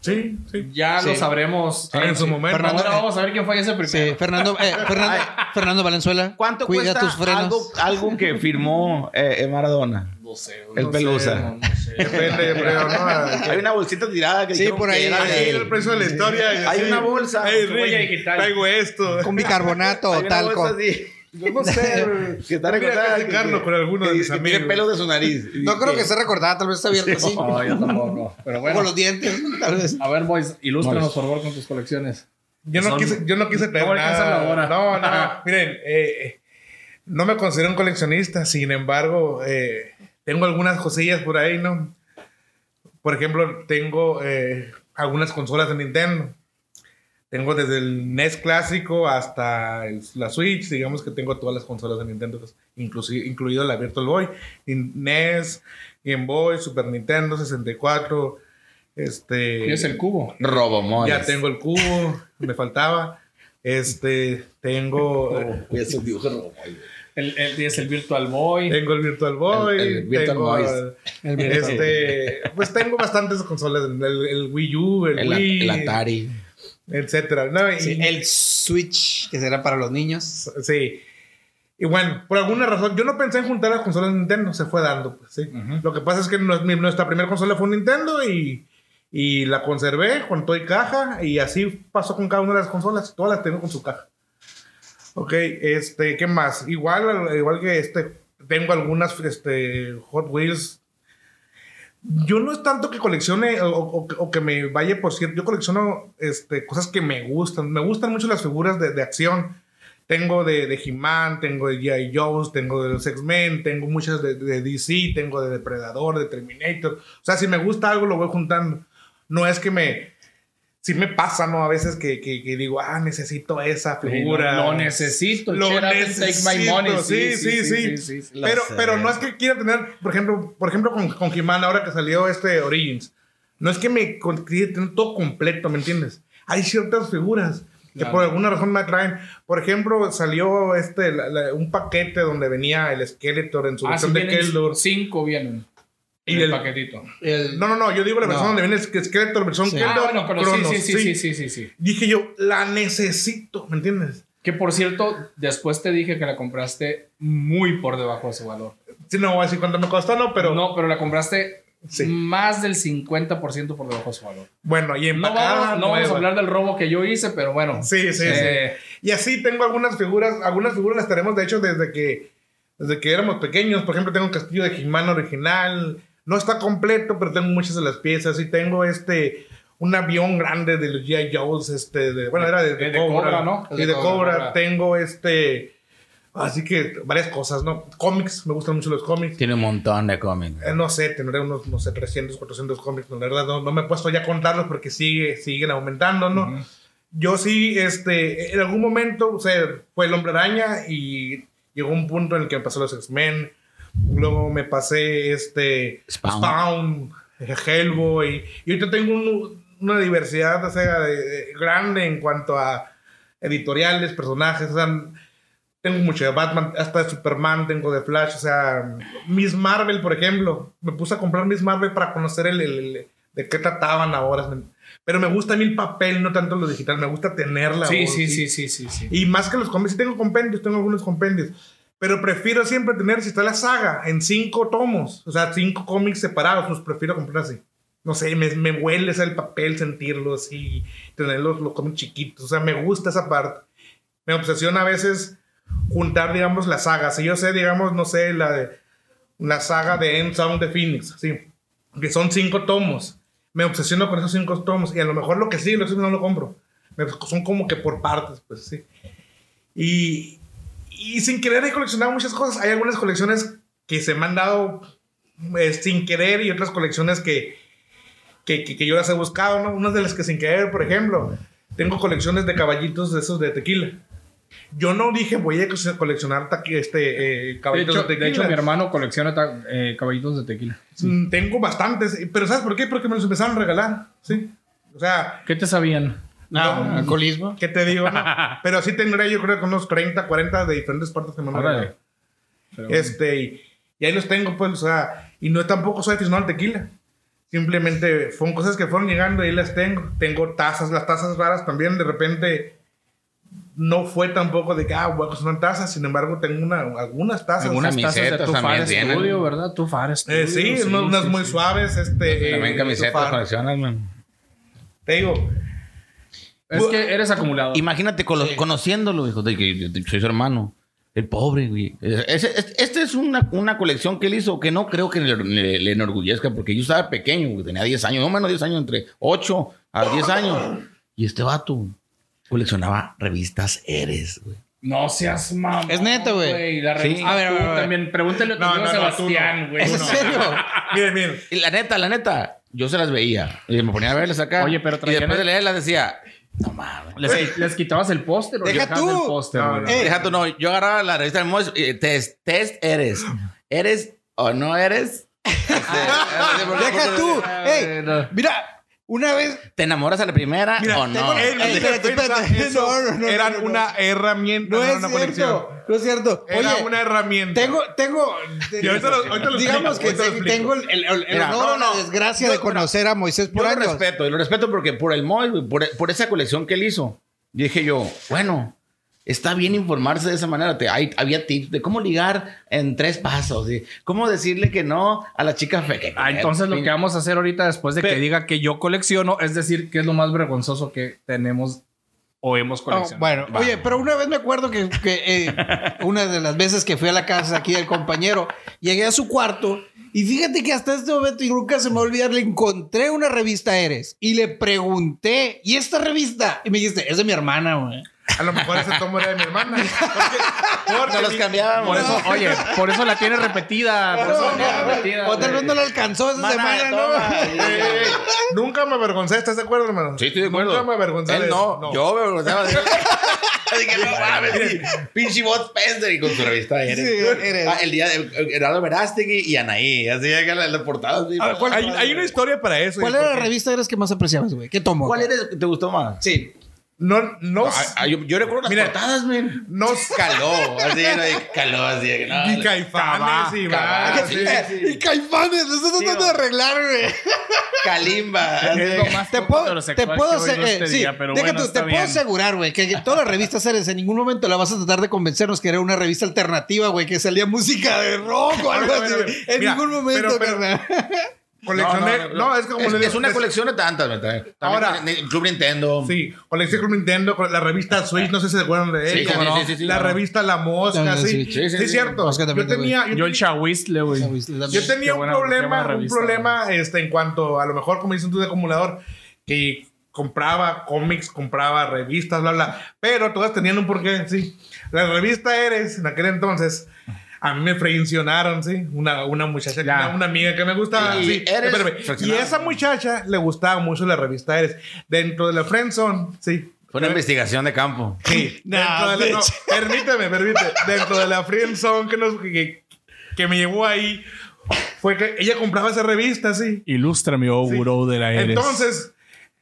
Sí, sí. Ya Sí. lo sabremos. En su momento. Fernando- Ahora vamos a ver quién fallece primero. Sí, Fernando, eh, Fernando, Fernando Valenzuela. ¿Cuánto cuida cuesta tus frenos. algo, algo que firmó eh, Maradona? No sé. El no Pelusa. sé, no, no sé. Depende, creo, ¿no? Hay una bolsita tirada que Sí, por ahí. era de Ahí él. el precio de la historia. Hay así, una bolsa. Hey, Rick, traigo esto. Con bicarbonato o talco. bolsa así. Yo no sé. que está Voy a recortada. platicarlo que- con alguno de que- mis que amigos. Tiene pelos de su nariz. No creo que esté recordada, tal vez está abierta así. No, yo tampoco. Pero Con bueno. los dientes, tal vez. A ver, boys, ilústranos Boys. por favor con tus colecciones. Yo no, Son- quise, yo no quise traer No nada. No, no. Miren, eh, eh, no me considero un coleccionista. Sin embargo, eh, tengo algunas cosillas por ahí, ¿no? Por ejemplo, tengo eh, algunas consolas de Nintendo. Tengo desde el NES clásico hasta el- la Switch. Digamos que tengo todas las consolas de Nintendo, pues, incluido la Virtual Boy. NES, Game Boy, Super Nintendo 64. Este, ¿Qué es el cubo? Robomones. ya tengo el cubo, me faltaba. Este, tengo, dibujos Robomones. El, el, tienes el Virtual Boy. tengo el Virtual Boy, El- el Virtual tengo Boys. el- este, pues tengo bastantes consolas, el, el Wii U, el, El, Wii, el Atari. Etcétera, ¿no? Y- Sí, el Switch, que será para los niños. sí. Y bueno, por alguna razón, yo no pensé en juntar las consolas de Nintendo, se fue dando, pues sí. Lo que pasa es que nuestra primera consola fue un Nintendo y, y la conservé con todo y caja y así pasó con cada una de las consolas, todas las tengo con su caja. Ok, este, ¿qué más? Igual, igual que este, tengo algunas este, Hot Wheels. Yo no es tanto que coleccione o, que me vaya por cierto. Yo colecciono este, cosas que me gustan. Me gustan mucho las figuras de, de acción. Tengo de, de He-Man, tengo de G.I. Joe's, tengo de los X-Men, tengo muchas de, de DC, tengo de Depredador, de Terminator. O sea, si me gusta algo, lo voy juntando. No es que me. Sí me pasa, ¿no? A veces que, que, que digo, ah, necesito esa figura. Lo, lo necesito. Lo necesito. Take my money. Sí, sí, sí. sí, sí. Pero, sé. pero no es que quiera tener, por ejemplo, por ejemplo con, con He-Man, ahora que salió este Origins, no es que me quiera tener todo completo, ¿me entiendes? Hay ciertas figuras que Claro. por alguna razón me atraen. Por ejemplo, salió este la- la- un paquete donde venía el Skeletor en su Ah, versión de vienen Keldor. cinco vienen. Y el, el- paquetito. El- No, no, no, yo digo la versión No. donde viene el Skeletor, versión Sí. Keldor. Ah, bueno, pero sí, Cronos, sí, sí, sí, sí, sí, sí. Dije yo, la necesito, ¿me entiendes? Que por cierto, después te dije que la compraste muy por debajo de su valor. Sí, no voy a decir cuánto me costó, no, pero no, pero la compraste Sí. más del 50% por debajo de su valor. bueno, y No empacada, vamos, no vamos a hablar del robo que yo hice, pero bueno. Sí, sí, Eh, sí. Y así tengo algunas figuras, algunas figuras las tenemos de hecho desde que, desde que éramos pequeños. Por ejemplo, tengo un castillo de He-Man original. No está completo, pero tengo muchas de las piezas. Y tengo este, un avión grande de los G.I. Joe's, este, de, bueno, era de, de de Cobra. Cobra, ¿no? Sí, De de Cobra. Tengo este, así que varias cosas, ¿no? Cómics, me gustan mucho los cómics. Tiene un montón de cómics. Eh, no sé, tendré unos, no sé, 300, 400 cómics. La verdad, no, no me he puesto ya a contarlos porque sigue, siguen aumentando, ¿no? Yo sí, este, en algún momento, o sea, fue el Hombre Araña y llegó un punto en el que me pasé los X-Men. Luego me pasé, este, Spawn. Spawn, Hellboy. Y ahorita tengo un- una diversidad, o sea, de- de- grande en cuanto a editoriales, personajes, o sea, tengo mucho de Batman, hasta de Superman, tengo de Flash, o sea, Miss Marvel, por ejemplo. Me puse a comprar Miss Marvel para conocer el, el- el- de qué trataban ahora. Pero me gusta a mí el papel, no tanto lo digital, me gusta tenerla. sí, sí, sí, sí, sí, sí. Y más que los sí tengo compendios, tengo algunos compendios. Pero prefiero siempre tener, si está la saga, en cinco tomos, o sea, cinco cómics separados, los prefiero comprar así. No sé, me, me huele el papel, sentirlo así, tener los, cómics chiquitos, o sea, me gusta esa parte. Me obsesiona a veces juntar, digamos, las sagas. Si yo sé, digamos, no sé, la de la saga de End Sound de Phoenix, sí, que son cinco tomos. Me obsesiono con esos cinco tomos y a lo mejor lo que sí, lo que sí no lo compro. Me- son como que por partes, pues sí. Y, y sin querer he coleccionado muchas cosas. Hay algunas colecciones que se me han dado eh, sin querer y otras colecciones que, que, que- que yo las he buscado, ¿no? Unas de las que sin querer, por ejemplo, tengo colecciones de caballitos de esos de tequila. Yo no dije voy a co- coleccionar este, eh, De caballitos hecho, de, de tequila. hecho, mi hermano colecciona eh, caballitos de tequila. Mm, Tengo bastantes, pero ¿sabes por qué? Porque me los empezaron a regalar, ¿sí? O sea, ¿Qué te sabían? Ah, alcoholismo. ¿qué te digo? no? Pero sí tendré yo creo que unos 30, 40 de diferentes partes que me bueno. Este, y, y ahí los tengo, pues, o sea, y no tampoco soy aficionado al tequila. Simplemente fueron cosas que fueron llegando y ahí las tengo. Tengo tazas, las tazas raras también, de repente no fue tampoco de que, ah, voy a cocinar tazas, sin embargo, tengo una, algunas tazas. Algunas tazas de camisetas tu también Far tienen. Studio, ¿verdad? Tu Far Studio. Eh, sí, unas, unas muy sí. suaves, este. También eh, camisetas coleccionas, man. Te digo, Es que eres acumulador. Imagínate colo- conociéndolo, hijo, de que soy su hermano. El pobre, güey. Ese- es- Este es una, una colección que él hizo que no creo que le, le- le enorgullezca, porque yo estaba pequeño, güey, tenía 10 años, no menos 10 años, entre 8 a 10 años. Y este vato coleccionaba revistas Eres, güey. No seas mamón. Es neta, güey. La Sí. revista A ver, a ver, a ver. También pregúntale a No, no, no, Sebastián, no. güey. ¿Es en No. serio? miren, miren. Y la neta, la neta, yo se las veía. Y me ponía a verlas acá. Oye, pero Y después de leerlas decía, no mames. Les, les quitabas el póster o Deja tú. el póster, No. Eh, Deja tú, no. Yo agarraba la revista de Mois, eh, test, test eres. ¿Eres o no eres? Este, Deja tú. Ey, no. mira, una vez. ¿Te enamoras a la primera Mira, o no? defensa, espérate. eso No, no, no, eran no, no. una herramienta, No no, era es una colección. cierto. No es cierto. Era Oye, una herramienta. tengo, tengo. Y ahorita lo- ahorita lo digamos que lo tengo el, el- el Mira, honor o no, la desgracia Yo- de conocer a Moisés por Yo lo años. respeto, y lo respeto porque por el güey, por, por esa colección que él hizo. Dije yo, bueno, está bien informarse de esa manera. Te, hay, había tips de cómo ligar en tres pasos, cómo decirle que no a la chica fe. que- Ah, entonces lo que vamos a hacer ahorita después de que diga que yo colecciono, es decir, que es lo más vergonzoso que tenemos o hemos Oh, coleccionado. bueno, oye, pero una vez me acuerdo que, que, eh, una de las veces que fui a la casa aquí del compañero, llegué a su cuarto y fíjate que hasta este momento, y nunca se me va a olvidar, le encontré una revista Eres y le pregunté, ¿y esta revista? Y me dijiste, es de mi hermana, güey. A lo mejor ese tomo era de mi hermana. Porque, porque Nos los cambiábamos. Por eso, oye, por eso la tiene repetida. Por eso la tiene repetida. O tal vez no le alcanzó esa Mana, semana. ¿no? Eh, nunca me avergoncé, ¿estás de acuerdo, hermano? Sí, estoy de acuerdo. Nunca me avergoncé. Él no, eso. yo me avergonzaba de no mames, sí, pinche bot Spencer y con su revista Eres. Sí, Eres. Ah, el día de Gerardo Verástegui y Anaí. Así que la, la portada. así. Ah, hay, hay una historia para eso. ¿Cuál ¿y era la qué? revista Eres que más apreciabas, güey? ¿Qué tomó? ¿Cuál eres que te gustó más? Sí. No, no. Ah, yo, yo recuerdo las Mira, portadas, men. no. Caló, así, ¿no? Y caló, así. No, Y caifanes y sí, sí. sí. Y Caifanes, lo estás tratando de arreglar, güey. Más Te puedo, te puedo, oído eh, sí, te puedo bien. asegurar, güey, que todas las revistas Eres en ningún momento la vas a tratar de convencernos que era una revista alternativa, güey, que salía música de rock o algo así. En Mira, ningún momento, pero- pero- carnal. Coleccioné. No, es como es, le- es una colección de tantas. También, Ahora- Club Nintendo. Sí, coleccioné Club Nintendo, con la revista Switch, no sé si se acuerdan de Sí, ella. cómo ¿no? no. sí, sí, la revista La Mosca, También, sí. sí. Sí, sí, Sí, sí. cierto. Mosca Yo tenía, yo Yo el chahuistle, güey. Yo tenía un problema, un problema este, en cuanto a lo mejor, como dicen tú, de acumulador, que compraba cómics, compraba revistas, bla, bla. Pero todas tenían un porqué, sí. La revista Eres, en aquel entonces, a mí me frencionaron, sí. Una, una muchacha, una, una amiga que me gustaba, Y sí. Eres Espérame. Y esa muchacha le gustaba mucho la revista Eres. Dentro de la friendzone, sí. Fue una investigación de campo. Sí. Dentro de la- no, permíteme, permíteme. Dentro de la friendzone que, nos, que, que me llevó ahí, fue que ella compraba esa revista, sí. Ilústrame, oh, Sí. buró de la Eres. Entonces,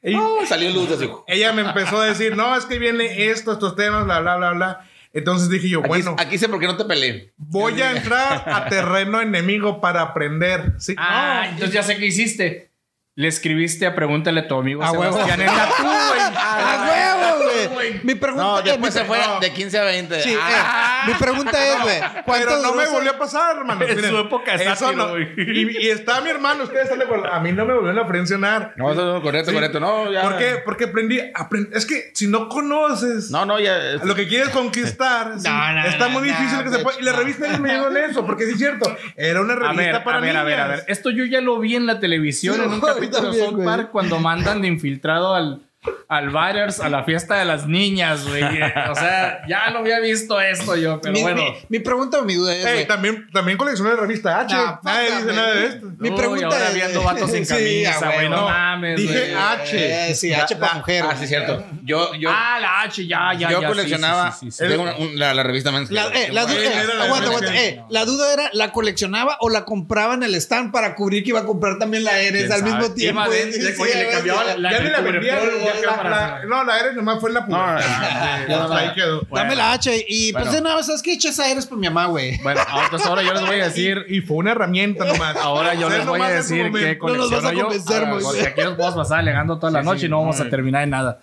ella, Oh, salió luz así. ella me empezó a decir, no, es que viene esto, estos temas, bla, bla, bla, bla. Entonces dije yo, Aquí, bueno, aquí sé por qué no te peleé. voy a entrar a terreno enemigo para aprender. Sí, Ah, no. entonces ya sé qué hiciste. Le escribiste a pregúntale a tu amigo A huevo. Sebastián güey. ¡A huevo, güey! Mi pregunta No, eh, después se fue no. de 15 a 20. Sí, Ah, eh, mi pregunta es, güey, ¿cuánto Pero no me volvió a pasar, hermano. En su época de eso sátiro, no. Y, y está mi hermano, ustedes están de acuerdo. A mí no me volvieron a frencionar. No, no, no, correcto, Sí. correcto. No, ya. ¿Por qué? Porque aprendí, aprend- Es que si no conoces No, no, ya. lo que quieres conquistar, sí, No, no, está no, muy no, difícil que se pueda. Y la revista me ayudó en eso, porque sí es cierto. Era una A revista ver, para a ver, a ver, a ver. Esto yo ya lo vi en la televisión en un capítulo de South. Park cuando mandan de infiltrado al, al Byers a la fiesta de las niñas, güey. O sea, ya lo había visto esto yo, pero mi, bueno. mi- mi pregunta o mi duda es, Ey, güey, también, también coleccioné la revista H. No, Nadie dice nada de esto. Mi Uy, pregunta ahora es- viendo vatos sin Sí, camisa, güey. huevo. No No, mames, dije güey. H. Eh, sí, H para mujer. Ah, sí, cierto. Yo, yo, Ah, la H, ya, ya, yo ya. sí, coleccionaba. sí, sí, sí, sí. tengo una- un- la, la revista Men's La, eh, la du- Sí, eh, aguanta, aguanta, eh, la duda era, ¿la coleccionaba o la compraba en el stand para cubrir que iba a comprar también la Eres ¿Quién al mismo tiempo? Sí, sí, oye, le sí, cambiaba sí. la- ya ni la vendía. La- no, la Eres nomás fue en la No, publicidad. no, no, Hasta ahí quedó. Dame la H y pues Bueno. de nada, ¿sabes qué? Echa esa Eres por mi mamá, güey. Bueno, entonces ahora yo les voy a decir. Y fue una herramienta nomás. Ahora yo les voy a decir momento. qué No nos vas a colecciono yo. convencer, Ah. Porque aquí nos podemos pasar alegando toda la noche y no vamos a terminar en nada.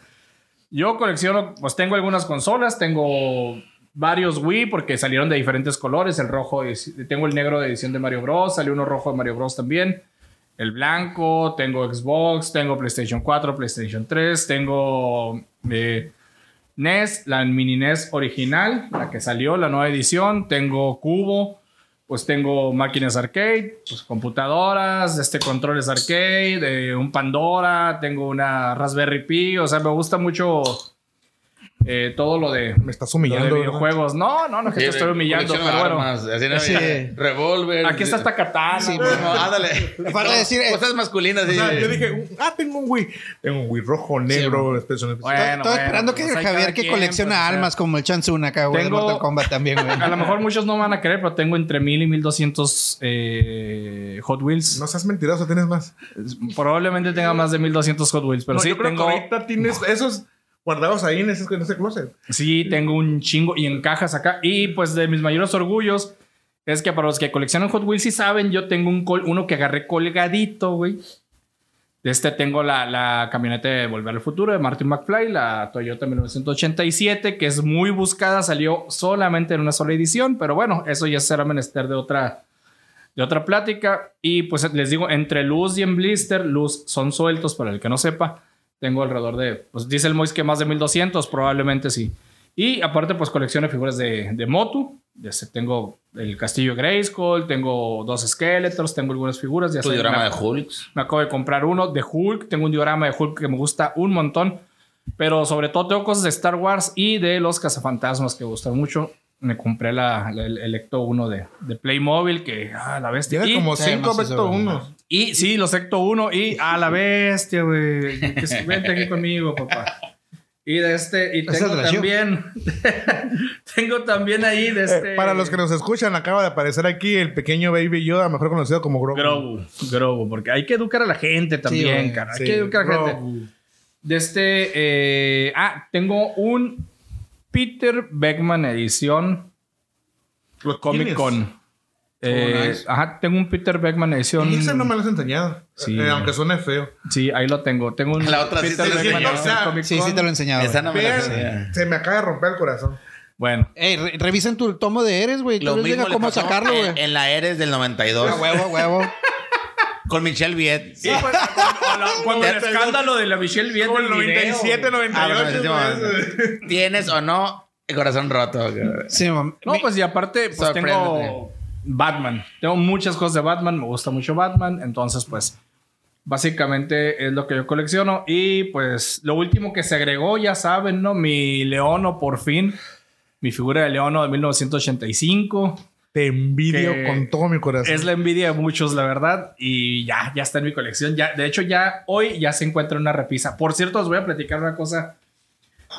Yo colecciono, pues tengo algunas consolas, tengo varios Wii porque salieron de diferentes colores. El rojo, tengo el negro de edición de Mario Bros. Salió uno rojo de Mario Bros. también. El blanco, tengo Xbox, tengo PlayStation 4, PlayStation 3, tengo eh, NES, la mini NES original, la que salió, la nueva edición. Tengo Cubo, pues tengo máquinas arcade, pues computadoras, este controles arcade, eh, un Pandora, tengo una Raspberry Pi, o sea, me gusta mucho eh, todo lo de, Me estás lo de humillando. videojuegos. No, no, no es que te estoy humillando, pero bueno. armas, así, ¿no? Sí. Revólver. Aquí está esta katana. Sí. No, ándale. Falta decir, eh, Cosas masculinas, O sí. sea, yo dije, ah, tengo un Wii. Tengo un Wii rojo, negro, especial. Bueno, Estoy bueno, esperando que pues, Javier que quien, colecciona pues, o sea, almas como el Chansun acá, güey, de Tengo- Mortal Kombat también, güey. A lo mejor muchos no van a creer, pero tengo entre 1000 y 1200 eh, Hot Wheels. No seas mentiroso, tienes más. Probablemente tenga más de 1200 Hot Wheels, pero No, sí yo creo tengo, que ahorita tienes esos guardados ahí en ese, en ese closet. sí tengo un chingo y en cajas acá. Y pues de mis mayores orgullos es que para los que coleccionan Hot Wheels sí saben, yo tengo un col- uno que agarré colgadito, güey. De este tengo la, la camioneta de Volver al Futuro de Martin McFly, la Toyota 1987, que es muy buscada, salió solamente en una sola edición, pero bueno, eso ya será menester de otra, de otra plática. Y pues les digo, entre Luz y en Blister, Luz son sueltos, para el que no sepa, tengo alrededor de, pues dice el Mois que más de 1200, probablemente sí. Y aparte, pues colecciono figuras de, de Motu. Desde tengo el castillo Grayskull, tengo dos Skeletors, tengo algunas figuras. Ya Tu sé, diorama me- de Hulks. me acabo de comprar uno de Hulk. Tengo un diorama de Hulk que me gusta un montón. Pero sobre todo tengo cosas de Star Wars y de los cazafantasmas que me gustan mucho. Me compré la, la- el, el Ecto 1 de, de Playmobil, que ah, la bestia. Tiene como sí, cinco macizo, Vecto güey. unos. y sí, los Ecto 1 y a la bestia, güey. Vente aquí conmigo, papá. Y de este, y tengo también, tengo también ahí de este. Eh, para los que nos escuchan, acaba de aparecer aquí el pequeño Baby Yoda, mejor conocido como Grogu. Grogu, Grogu, porque hay que educar a la gente también, güey. cara. Hay Sí, que educar a la gente. De este. eh, ah, tengo un Peter Beckman edición Los Comic. Con. Eh, nice. Ajá, tengo un Peter Beckman edición. Y ese no me lo has enseñado. Sí. Eh, aunque suene feo. Sí, ahí lo tengo. Tengo un La otra sí Peter te- Beckman sí, edición o sea, Comic Sí, sí te lo he enseñado. Esa no me la se me acaba de romper el corazón. Bueno. Ey, re- revisen tu tomo de Eres, güey. Lo mismo diga le cómo pasó sacarlo, en, güey. en la Eres del 92. A huevo, huevo. Con Michelle Viet. Sí, pues, cuando, cuando el escándalo de la Michelle viene Como el el video. 97, 98. Ah, bueno, pues, sí, ¿Tienes o no el corazón roto? Sí, mam. No, pues y aparte, pues tengo Batman. Tengo muchas cosas de Batman, me gusta mucho Batman, entonces pues básicamente es lo que yo colecciono y pues lo último que se agregó, ya saben, ¿no? Mi Leono por fin, mi figura de Leono de 1985. Te envidio con todo mi corazón. Es la envidia de muchos, la verdad, y ya, ya está en mi colección. Ya, de hecho, ya hoy ya se encuentra en una repisa. Por cierto, os voy a platicar una cosa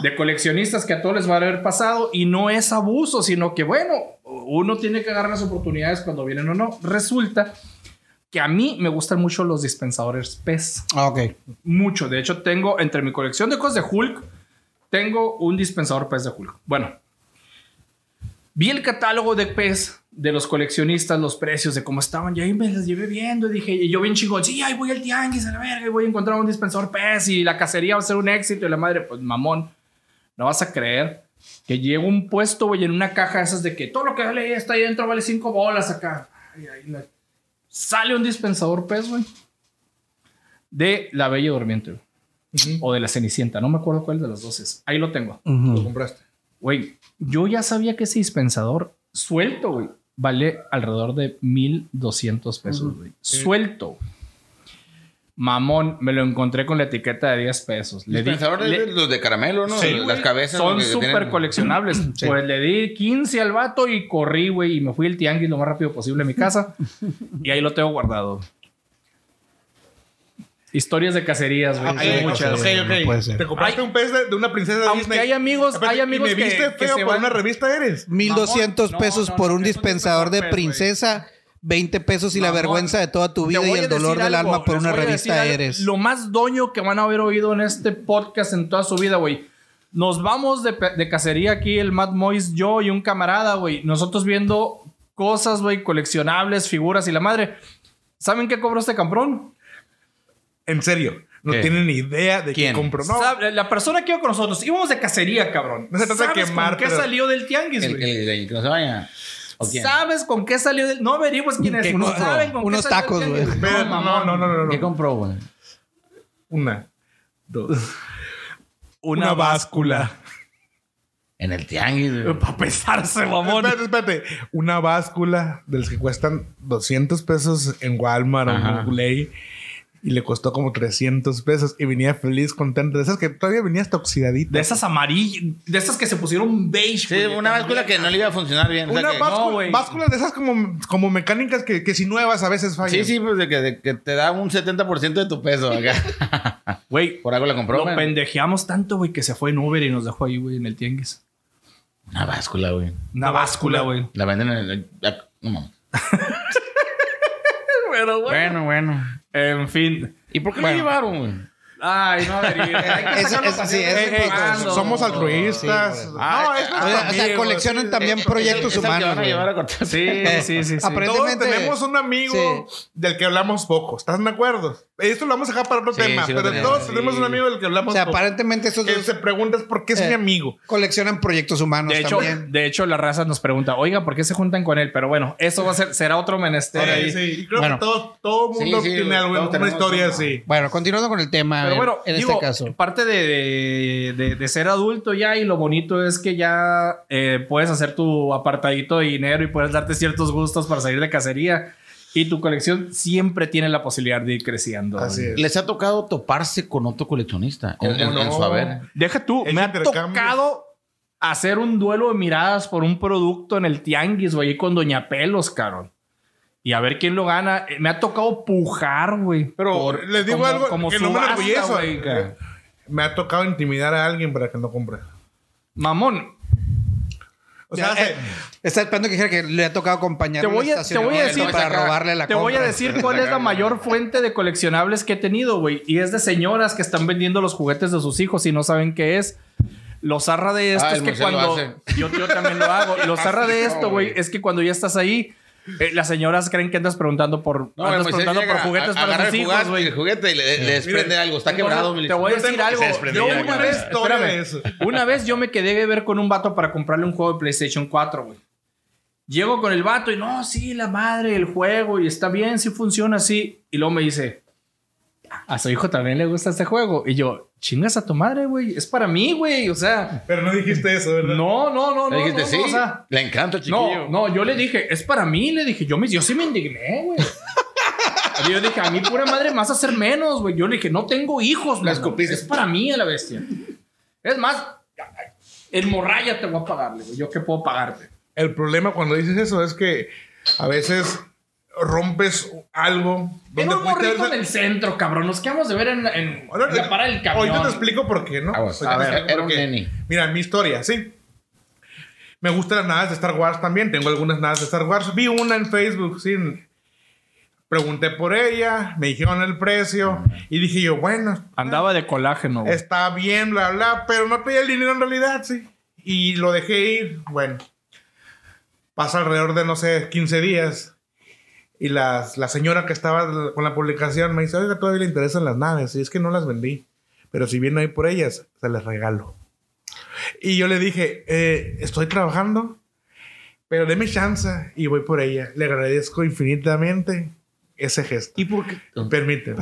de coleccionistas que a todos les va a haber pasado y no es abuso, sino que bueno, uno tiene que agarrar las oportunidades cuando vienen o no. Resulta que a mí me gustan mucho los dispensadores PES. Ah, ok. Mucho. De hecho, tengo entre mi colección de cosas de Hulk, tengo un dispensador PES de Hulk. Bueno, vi el catálogo de PES de los coleccionistas, los precios de cómo estaban, y ahí me las llevé viendo. Y dije, y yo bien chingón, sí, ahí voy al tianguis a la verga, y voy a encontrar un dispensador PES y la cacería va a ser un éxito. Y la madre, pues mamón, no vas a creer que llego a un puesto, güey, en una caja esas de que todo lo que vale está ahí dentro vale cinco bolas acá. Ay, ay, la- Sale un dispensador PES, güey, de la Bella Durmiente, güey. O de la Cenicienta, no me acuerdo cuál de las dos es. Ahí lo tengo. Lo compraste. Güey, yo ya sabía que ese dispensador suelto, güey, vale alrededor de 1200 pesos, güey. Suelto. Mamón, me lo encontré con la etiqueta de 10 pesos. Le di, Dispensador de- le- los de caramelo, ¿no? Sí, Las güey, cabezas. son súper coleccionables. Pues le di 15 al vato y corrí, güey, y me fui al tianguis lo más rápido posible a mi casa. y ahí lo tengo guardado. Historias de cacerías, güey. Ok, son muchas. ok, ok. No puede ser. Te compraste Ay. un pez de, de una princesa de Aunque Disney. hay amigos- Espérate, hay amigos y me que- viste que feo se por van- una revista eres. 1200 no, pesos no, por no, un dispensador de princesa, 20 pesos y la vergüenza de toda tu vida y el dolor del algo, alma por una revista. Eres. Lo más doño que van a haber oído en este podcast en toda su vida, güey. Nos vamos de, de cacería aquí, el Matt Mois, yo y un camarada, güey. Nosotros viendo cosas, güey, coleccionables, figuras y la madre. ¿Saben qué cobró este camprón? En serio. No ¿Qué? tienen ni idea de ¿Quién? qué compró. No. La persona que iba con nosotros, íbamos de cacería, cabrón. No se trata de ¿Sabes quemar, con qué pero- salió del tianguis, El, güey? el- el que no se vaya. ¿Sabes con qué salió del.? No averigües quién es. ¿Qué No saben con qué Unos del tacos, güey. No, no, no, no, no, no. ¿Qué compró, güey? Una. Dos. Una, báscula. En el tianguis, güey. Para pesarse, mamón. Espérate, espérate. Una báscula de los que cuestan 200 pesos en Walmart Ajá. o Ley. Y le costó como 300 pesos. Y venía feliz, contento. De esas que todavía venía hasta oxidadita. De esas amarillas, de esas que se pusieron beige. Sí, güey, una báscula que no le iba a funcionar bien. o sea Una que- báscula, no, güey. básculas de esas como, como mecánicas que, que si nuevas a veces fallan. Sí, sí, pues de que, de que te da un 70% de tu peso acá. Güey, Por algo la compró, lo pendejeamos tanto, güey, que se fue en Uber y nos dejó ahí, güey, en el tianguis. Una báscula, güey. Una báscula, güey. La venden en el... No mames. Pero, Bueno, bueno. En fin. ¿Y por qué Bueno. lo llevaron, güey? Ay, no, Darío, hay que Es- sacarlo es- así, sí, es de vez en cuando. somos altruistas. Sí, no, Ah, es ah, nuestro O sea, o sea, sí. también proyectos Es el que humanos. a. Sí, sí, sí. sí. Todos Aparentemente- tenemos un amigo del que hablamos poco. ¿Estás de acuerdo? Esto lo vamos a dejar para otro tema. pero tenemos, todos tenemos un amigo del que O hablamos sea, poco. aparentemente estos Que dos se pregunta es por qué es Eh, mi amigo. coleccionan proyectos humanos De hecho, también. de hecho, la raza nos pregunta, oiga, ¿por qué se juntan con él? Pero bueno, eso va a ser, será otro menester Sí, ahí. sí. Y creo Bueno. que todo, todo mundo tiene algo, todos una tenemos historia así. Bueno, continuando con el tema, a Pero bueno, en digo, este caso. parte de, de- de- de ser adulto ya y lo bonito es que ya eh, puedes hacer tu apartadito de dinero y puedes darte ciertos gustos para salir de cacería. Y tu colección siempre tiene la posibilidad de ir creciendo. Así es. Les ha tocado toparse con otro coleccionista en, en- en su haber. Deja tú, El me ha tocado hacer un duelo de miradas por un producto en el tianguis, güey, ahí con Doña Pelos, cabrón. Y a ver quién lo gana. Eh, Me ha tocado pujar, güey. Pero por- les digo como- algo como que no me güey, Me ha tocado intimidar a alguien para que no compre. Mamón, O sea, eh, está esperando que dijera que le ha tocado acompañar Te voy a- te voy a decir- para robarle la Te voy a decir cuál es la mayor fuente de coleccionables que he tenido, güey. Y es de señoras que están vendiendo los juguetes de sus hijos y no saben qué es. Lo zarra de esto Ah, es que cuando. Yo, yo también lo hago. Lo zarra de esto, güey, es que cuando ya estás ahí, eh, las señoras creen que andas preguntando por, No, andas preguntando por juguetes a- para sus el hijos, güey. el juguete y le, le desprende algo. Está quebrado, Te voy a decir algo. Yo una vez, espérame, eso. una vez yo me quedé de ver con un vato para comprarle un juego de PlayStation 4, güey. Llego con el vato y no, sí, la madre, el juego, y está bien, sí funciona así. Y luego me dice, a su hijo también le gusta este juego. Y yo, chingas a tu madre, güey, es para mí, güey. O sea, pero no dijiste eso, ¿verdad? no, no, no, Le no. dijiste, no, sí, no, o sea, le encanta el chiquillo. no, no, yo le dije, es para mí, le dije, yo, me, yo sí me indigné, güey. Yo dije, a mí pura madre me vas a hacer menos, güey. Yo le dije, no tengo hijos, La escupiste. Es para mí a la bestia. Es más, el morraya te voy a pagarle, güey. ¿Yo qué puedo pagarte? El problema cuando dices eso es que a veces rompes algo En un morrito haber- en el centro, cabrón. Nos quedamos de ver en, en, Ahora, en la parada del camión. Ahorita te explico por qué, ¿no? Ah, A ver, era un neni. Mira, mi historia, sí. Me gustan las naves de Star Wars también. Tengo algunas naves de Star Wars. Vi una en Facebook, sí. Pregunté por ella, me dijeron el precio y dije yo, bueno, Andaba de colágeno, güey. está bien, bla, bla, pero no pedí el dinero en realidad, sí. Y lo dejé ir, bueno. Pasa alrededor de, no sé, 15 días. Y la, la señora que estaba con la publicación me dice, oiga, todavía le interesan las naves. Y es que no las vendí. Pero si viene ahí por ellas, se las regalo. Y yo le dije, "Eh, estoy trabajando, pero deme chance y voy por ella. Le agradezco infinitamente ese gesto. ¿Y por qué? Permíteme.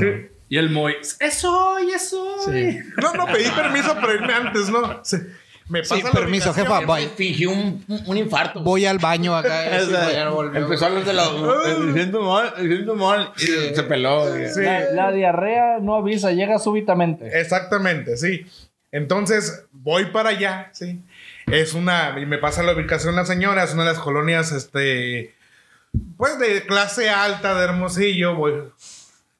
Sí. Y el Moy, eso, eso. Sí. No, no, pedí permiso para irme antes, ¿no? Sí. Me Sí, pasa la permiso, jefa, bye. Fingió un, un infarto. Voy al baño acá. Ya no volvió. empezó a hablar de la... Diciendo mal, diciendo mal. Y se peló. Sí. La, la diarrea no avisa, llega súbitamente. Exactamente, sí. Entonces, voy para allá, sí. Es una, y me pasa la ubicación la señora, es una de las colonias, este, pues de clase alta de Hermosillo, voy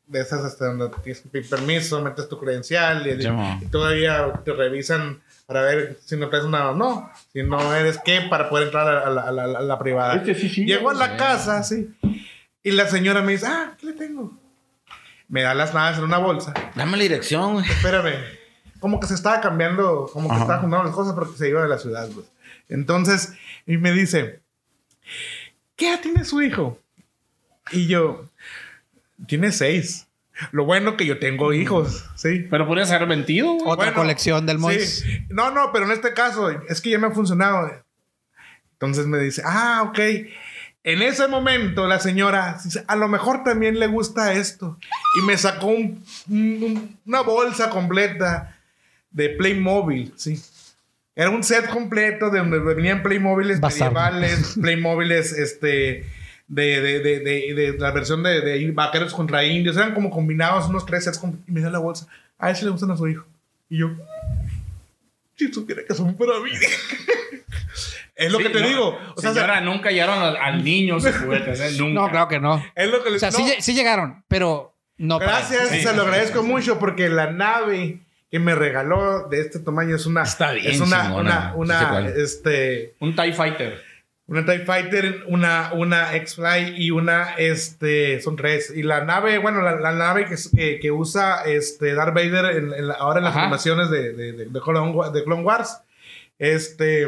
de esas este, donde tienes que pedir permiso, metes tu credencial y todavía te revisan para ver si no traes una o no, si no eres qué, para poder entrar a la, a la- a la- a la privada. Este sí, sí, Llego a la casa, sí, y la señora me dice, ah, ¿qué le tengo? Me da las naves en una bolsa. Dame la dirección, güey. Espérame. Como que se estaba cambiando, como que Ajá. estaba juntando las cosas porque se iba de la ciudad, pues. Entonces, y me dice, ¿qué edad tiene su hijo? Y yo, tiene seis. Lo bueno que yo tengo hijos, sí. Pero podrías haber mentido, güey. Otra Bueno, colección del Mois. Sí. No, no, pero en este caso es que ya me ha funcionado. Entonces me dice, ah, ok. En ese momento la señora dice, a lo mejor también le gusta esto. Y me sacó un- un- una bolsa completa de Playmobil, sí. Era un set completo de donde venían Playmobiles Bazar. medievales, Playmobiles, este, de, de, de, de, de la versión de, de vaqueros contra indios. Eran como combinados unos tres sets. com- Y me dio la bolsa. A ese le gustan a su hijo. Y yo, si supiera que son para mí. es lo Sí, que te no, digo. O sea, señora, nunca llegaron al, al niño sus juguetes, ¿eh? Nunca. No, claro que no. es lo que O les sea, sí, no, lle- sí llegaron, pero no Gracias, Sí. se lo agradezco mucho porque la nave que me regaló de este tamaño es una. Está bien Es una, este. Un TIE Fighter. Una TIE Fighter, una, una X-Fly y una, este, son tres. Y la nave, bueno, la, la nave que, que, que usa este Darth Vader en, en la- ahora en las Ajá. animaciones de, de, de, de Clone Wa- de Clone Wars, este,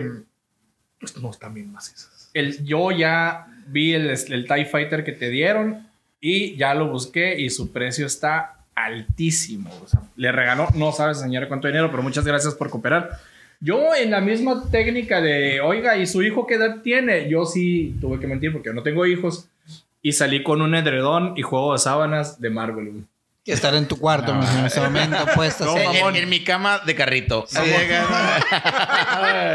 no están bien macizas. El, yo ya vi el, el TIE Fighter que te dieron y ya lo busqué y su precio está altísimo. O sea, le regaló, no sabes señora cuánto dinero, pero muchas gracias por cooperar. Yo en la misma técnica de, oiga, ¿y su hijo qué edad tiene? Yo sí tuve que mentir porque no tengo hijos y salí con un edredón y juego de sábanas de Marvel. güey. Que estar en tu cuarto No. en ese momento puestas. No, En- en, en mi cama de carrito.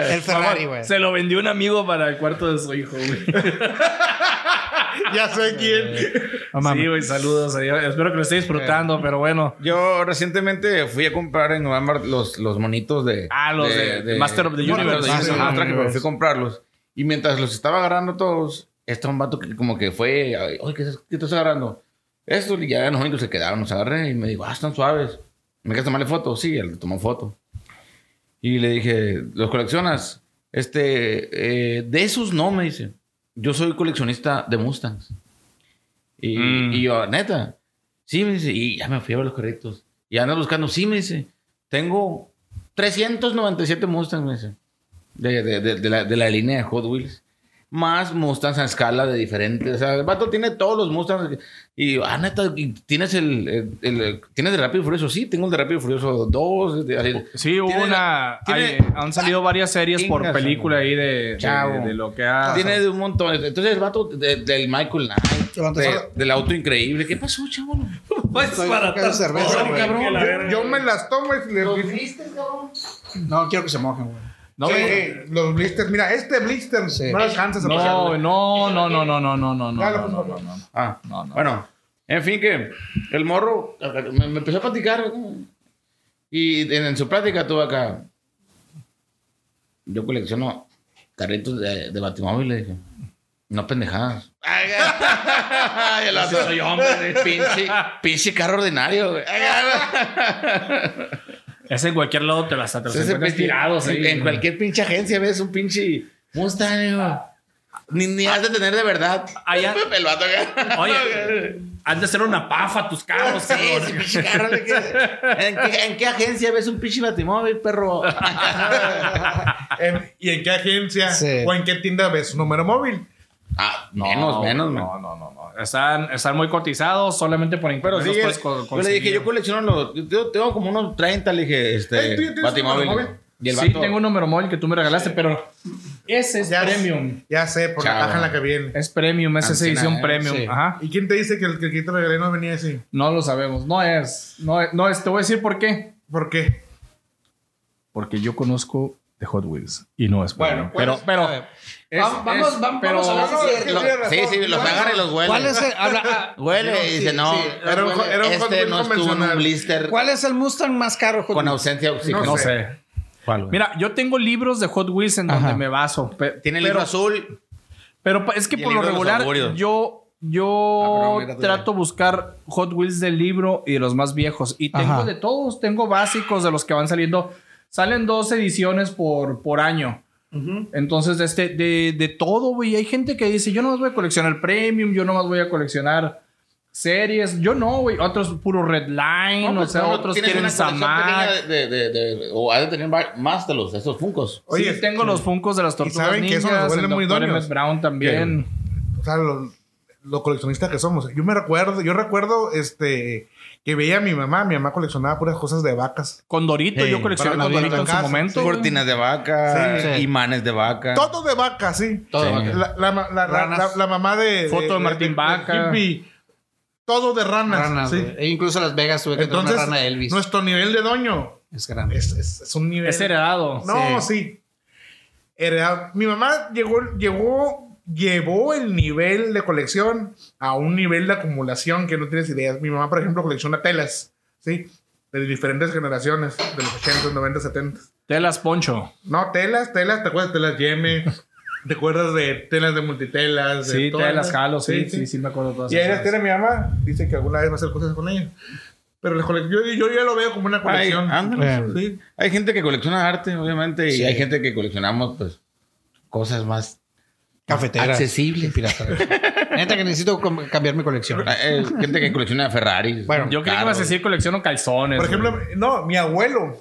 el Ferrari, güey. Se lo vendió un amigo para el cuarto de su hijo, güey. Ya sé quién. Sí, güey, saludos. Espero que lo esté disfrutando, pero bueno. Yo recientemente fui a comprar en Walmart los, los monitos de... Ah, los de- Master of the Master Universe. of Ah, sí, Ajá, traje, pero Universe. fui a comprarlos. Y mientras los estaba agarrando todos, está un vato que como que fue... ay, Oye, ¿qué, estás- qué estás agarrando? Esto, y ya los monitos se quedaron, los agarré y me dijo, ah, están suaves. ¿Me quieres tomarle foto? Sí, él tomó foto. Y le dije, ¿los coleccionas? Este, eh, de esos no, me dice. Yo soy coleccionista de Mustangs. Y, Mm. y yo, neta. Sí, me dice, y ya me fui a ver los carritos. Y ando buscando, sí, me dice. Tengo 397 Mustangs, me dice. De, de, de, de la, de la línea de Hot Wheels. Más Mustangs a escala de diferentes. O sea, el vato tiene todos los Mustangs. Y, ah, neta, ¿y ¿tienes el, el, el- ¿tienes el de Rápido y Furioso? Sí, tengo el de Rápido y Furioso 2. de- así. Sí, hubo una. hay- han salido varias series por película ahí de, de, Chavo. de lo que ha. Tiene de un montón. Entonces el vato de- del Michael Knight, del auto increíble. ¿Qué pasó, chavo? Pues Estoy para cerveza, cabrón. Yo, yo me las tomo y le No, quiero que se mojen, güey. Sí, los blisters, mira, este blister sí. no alcanzas a no, pasarle. no, no, no, no, no, no, ah, no, no. Bueno, en fin, que el morro me, empezó a platicar y en, su plática tuvo acá. Yo colecciono carritos de, de Batimóvil. No pendejadas. Ay. Soy hombre, pinche, pinche carro ordinario. Ese en cualquier lado te las pinche- tirados ahí. en, cualquier pinche agencia ves un pinche Mustang, güey. Ni, ni has de tener de verdad. Allá-. Oye, han de ser una pafa tus carros, Sí, ese pinche carro, ¿de qué? ¿En, qué, en qué agencia ves un pinche batimóvil, perro? En- ¿Y en qué agencia Sí. o en qué tienda ves un número móvil? Ah, No, menos, menos. No, no, no, no. Están, están muy cotizados solamente por Pero internet. los puedes yo le dije, yo colecciono los. Yo tengo como unos 30, le dije, este. Ey, ¿tú ya tienes batimóvil. un número móvil? Y el sí, vato. tengo un número móvil que tú me regalaste, pero ese es Ya- premium. Ya sé, por Chavo. la caja en la que viene. Es premium, es esa edición ¿eh? premium. Sí. Ajá. ¿Y quién te dice que el que te regalé no venía así? No lo sabemos. No es. No es, no es. Te voy a decir por qué. ¿Por qué? Porque yo conozco de Hot Wheels y no es. Bueno, ¿cuál pero, es? pero. Es- Vamos- vamos- es- vamos- pero- vamos a ver si No, Sí, sí, los agarra y los huele. ¿Cuál es el, habla- ah, Huele no, y sí, dice, no. sí, Era un- huele. era un Hot este Wheels no estuvo en un blister ¿Cuál es el Mustang más caro? Hot con ausencia de oxígeno. no sé. ¿Cuál? Mira, yo tengo libros de Hot Wheels en donde me baso. Tiene el pero- libro azul. Pero es que por lo regular, yo, yo Ah, trato buscar Hot Wheels del libro y de los más viejos. Y tengo Ajá. de todos, tengo básicos de los que van saliendo. Salen dos ediciones por, por año. Entonces, de, este, de, de todo, güey. Hay gente que dice, yo no más voy a coleccionar premium, yo no más voy a coleccionar series. Yo no, güey. Otros puro Red Line, No, o pues, sea, no, otros quieren de, de, de- o ha de tener más de los esos funcos. Oye, sí, tengo los funcos de las tortugas saben que eso nos ninjas, vuelve muy doños? Emmett Brown también. o sea, los lo coleccionistas que somos. Yo me recuerdo, yo recuerdo este que veía a mi mamá, mi mamá coleccionaba puras cosas de vacas. Con Dorito, Sí, yo coleccioné para con la Dorito en su momento. Cortinas de vaca, Sí, sí. imanes de vaca. Todo de vaca, sí. Todo Sí. vaca. La, la, la- la- Ranas. la- la mamá de. Foto de Martín Vaca. hippie. todo de ranas. Ranas, sí. E incluso Las Vegas tuve que tener Entonces, una rana Elvis. nuestro nivel de doño Es grande. es, es- es un nivel. Es heredado. No, sí. Heredado. Mi mamá llegó, llegó, llevó el nivel de colección a un nivel de acumulación que no tienes ideas. Mi mamá, por ejemplo, colecciona telas, ¿sí? De diferentes generaciones, de los 80, 90, 70. Telas Poncho. No, telas, telas, ¿te acuerdas de telas Yeme? ¿Te acuerdas de telas de multitelas? De Sí, todas telas las- Jalo, sí, sí, sí, me acuerdo todas Y esas. tiene mi mamá. Dice que alguna vez va a hacer cosas con ella. Pero yo, yo ya lo veo como una colección. ándale. Sí. Hay gente que colecciona arte, obviamente, y Sí. hay gente que coleccionamos, pues, cosas más Cafeteras. Accesible. Neta que necesito cambiar mi colección. Eh, gente que colecciona Ferraris. Bueno, Yo creí que ibas a decir colecciono calzones. Por ejemplo, güey. no, mi abuelo.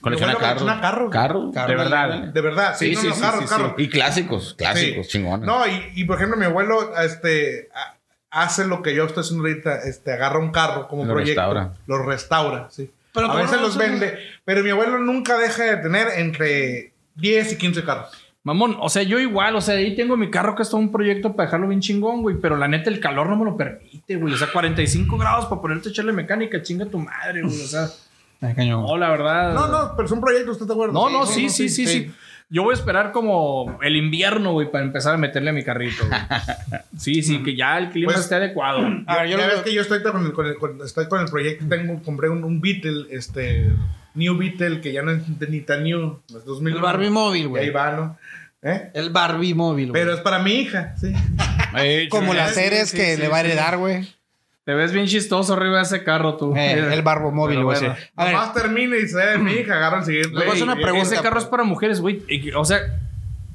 Colecciona mi abuelo carros. colecciona carros. Carros. Carros. de verdad. De verdad, sí, no, no, carros, carros. Y clásicos, clásicos, Sí. chingones. No, y, y, por ejemplo, mi abuelo este, ha- hace lo que yo estoy haciendo ahorita, este, agarra un carro como Lo proyecto, restaura. lo restaura, sí. Pero a ¿cómo veces no los vende, pero mi abuelo nunca deja de tener entre 10 y 15 carros. Mamón, o sea, yo igual, o sea, ahí tengo mi carro que es todo un proyecto para dejarlo bien chingón, güey, pero la neta el calor no me lo permite, güey. O sea, 45 grados para ponerte a echarle mecánica, chinga tu madre, güey. O sea, no, la verdad. No, no, pero es un proyecto, ¿usted de acuerdo? No, no, sí, sí, sí, sí. Yo voy a esperar como el invierno, güey, para empezar a meterle a mi carrito. güey. Sí, sí, que ya el clima Pues- esté adecuado. A ver, yo lo- ves que yo estoy con el, con el- con- estoy con el proyecto, tengo, compré un, un Beetle, este, New Beetle, que ya no es ni tan new, es 2000. El Barbie móvil, Y ahí güey. va, ¿no? ¿Eh? El Barbie móvil, güey. Pero es para mi hija, sí. Como las series sí, que sí, le va a heredar, güey. Te ves bien chistoso arriba de ese carro, tú. Eh, el barbo móvil, güey. bueno. A ver, Nomás termine y se de mi hija, agarra el siguiente. Luego es una pregunta. Ese carro es para mujeres, güey. O sea,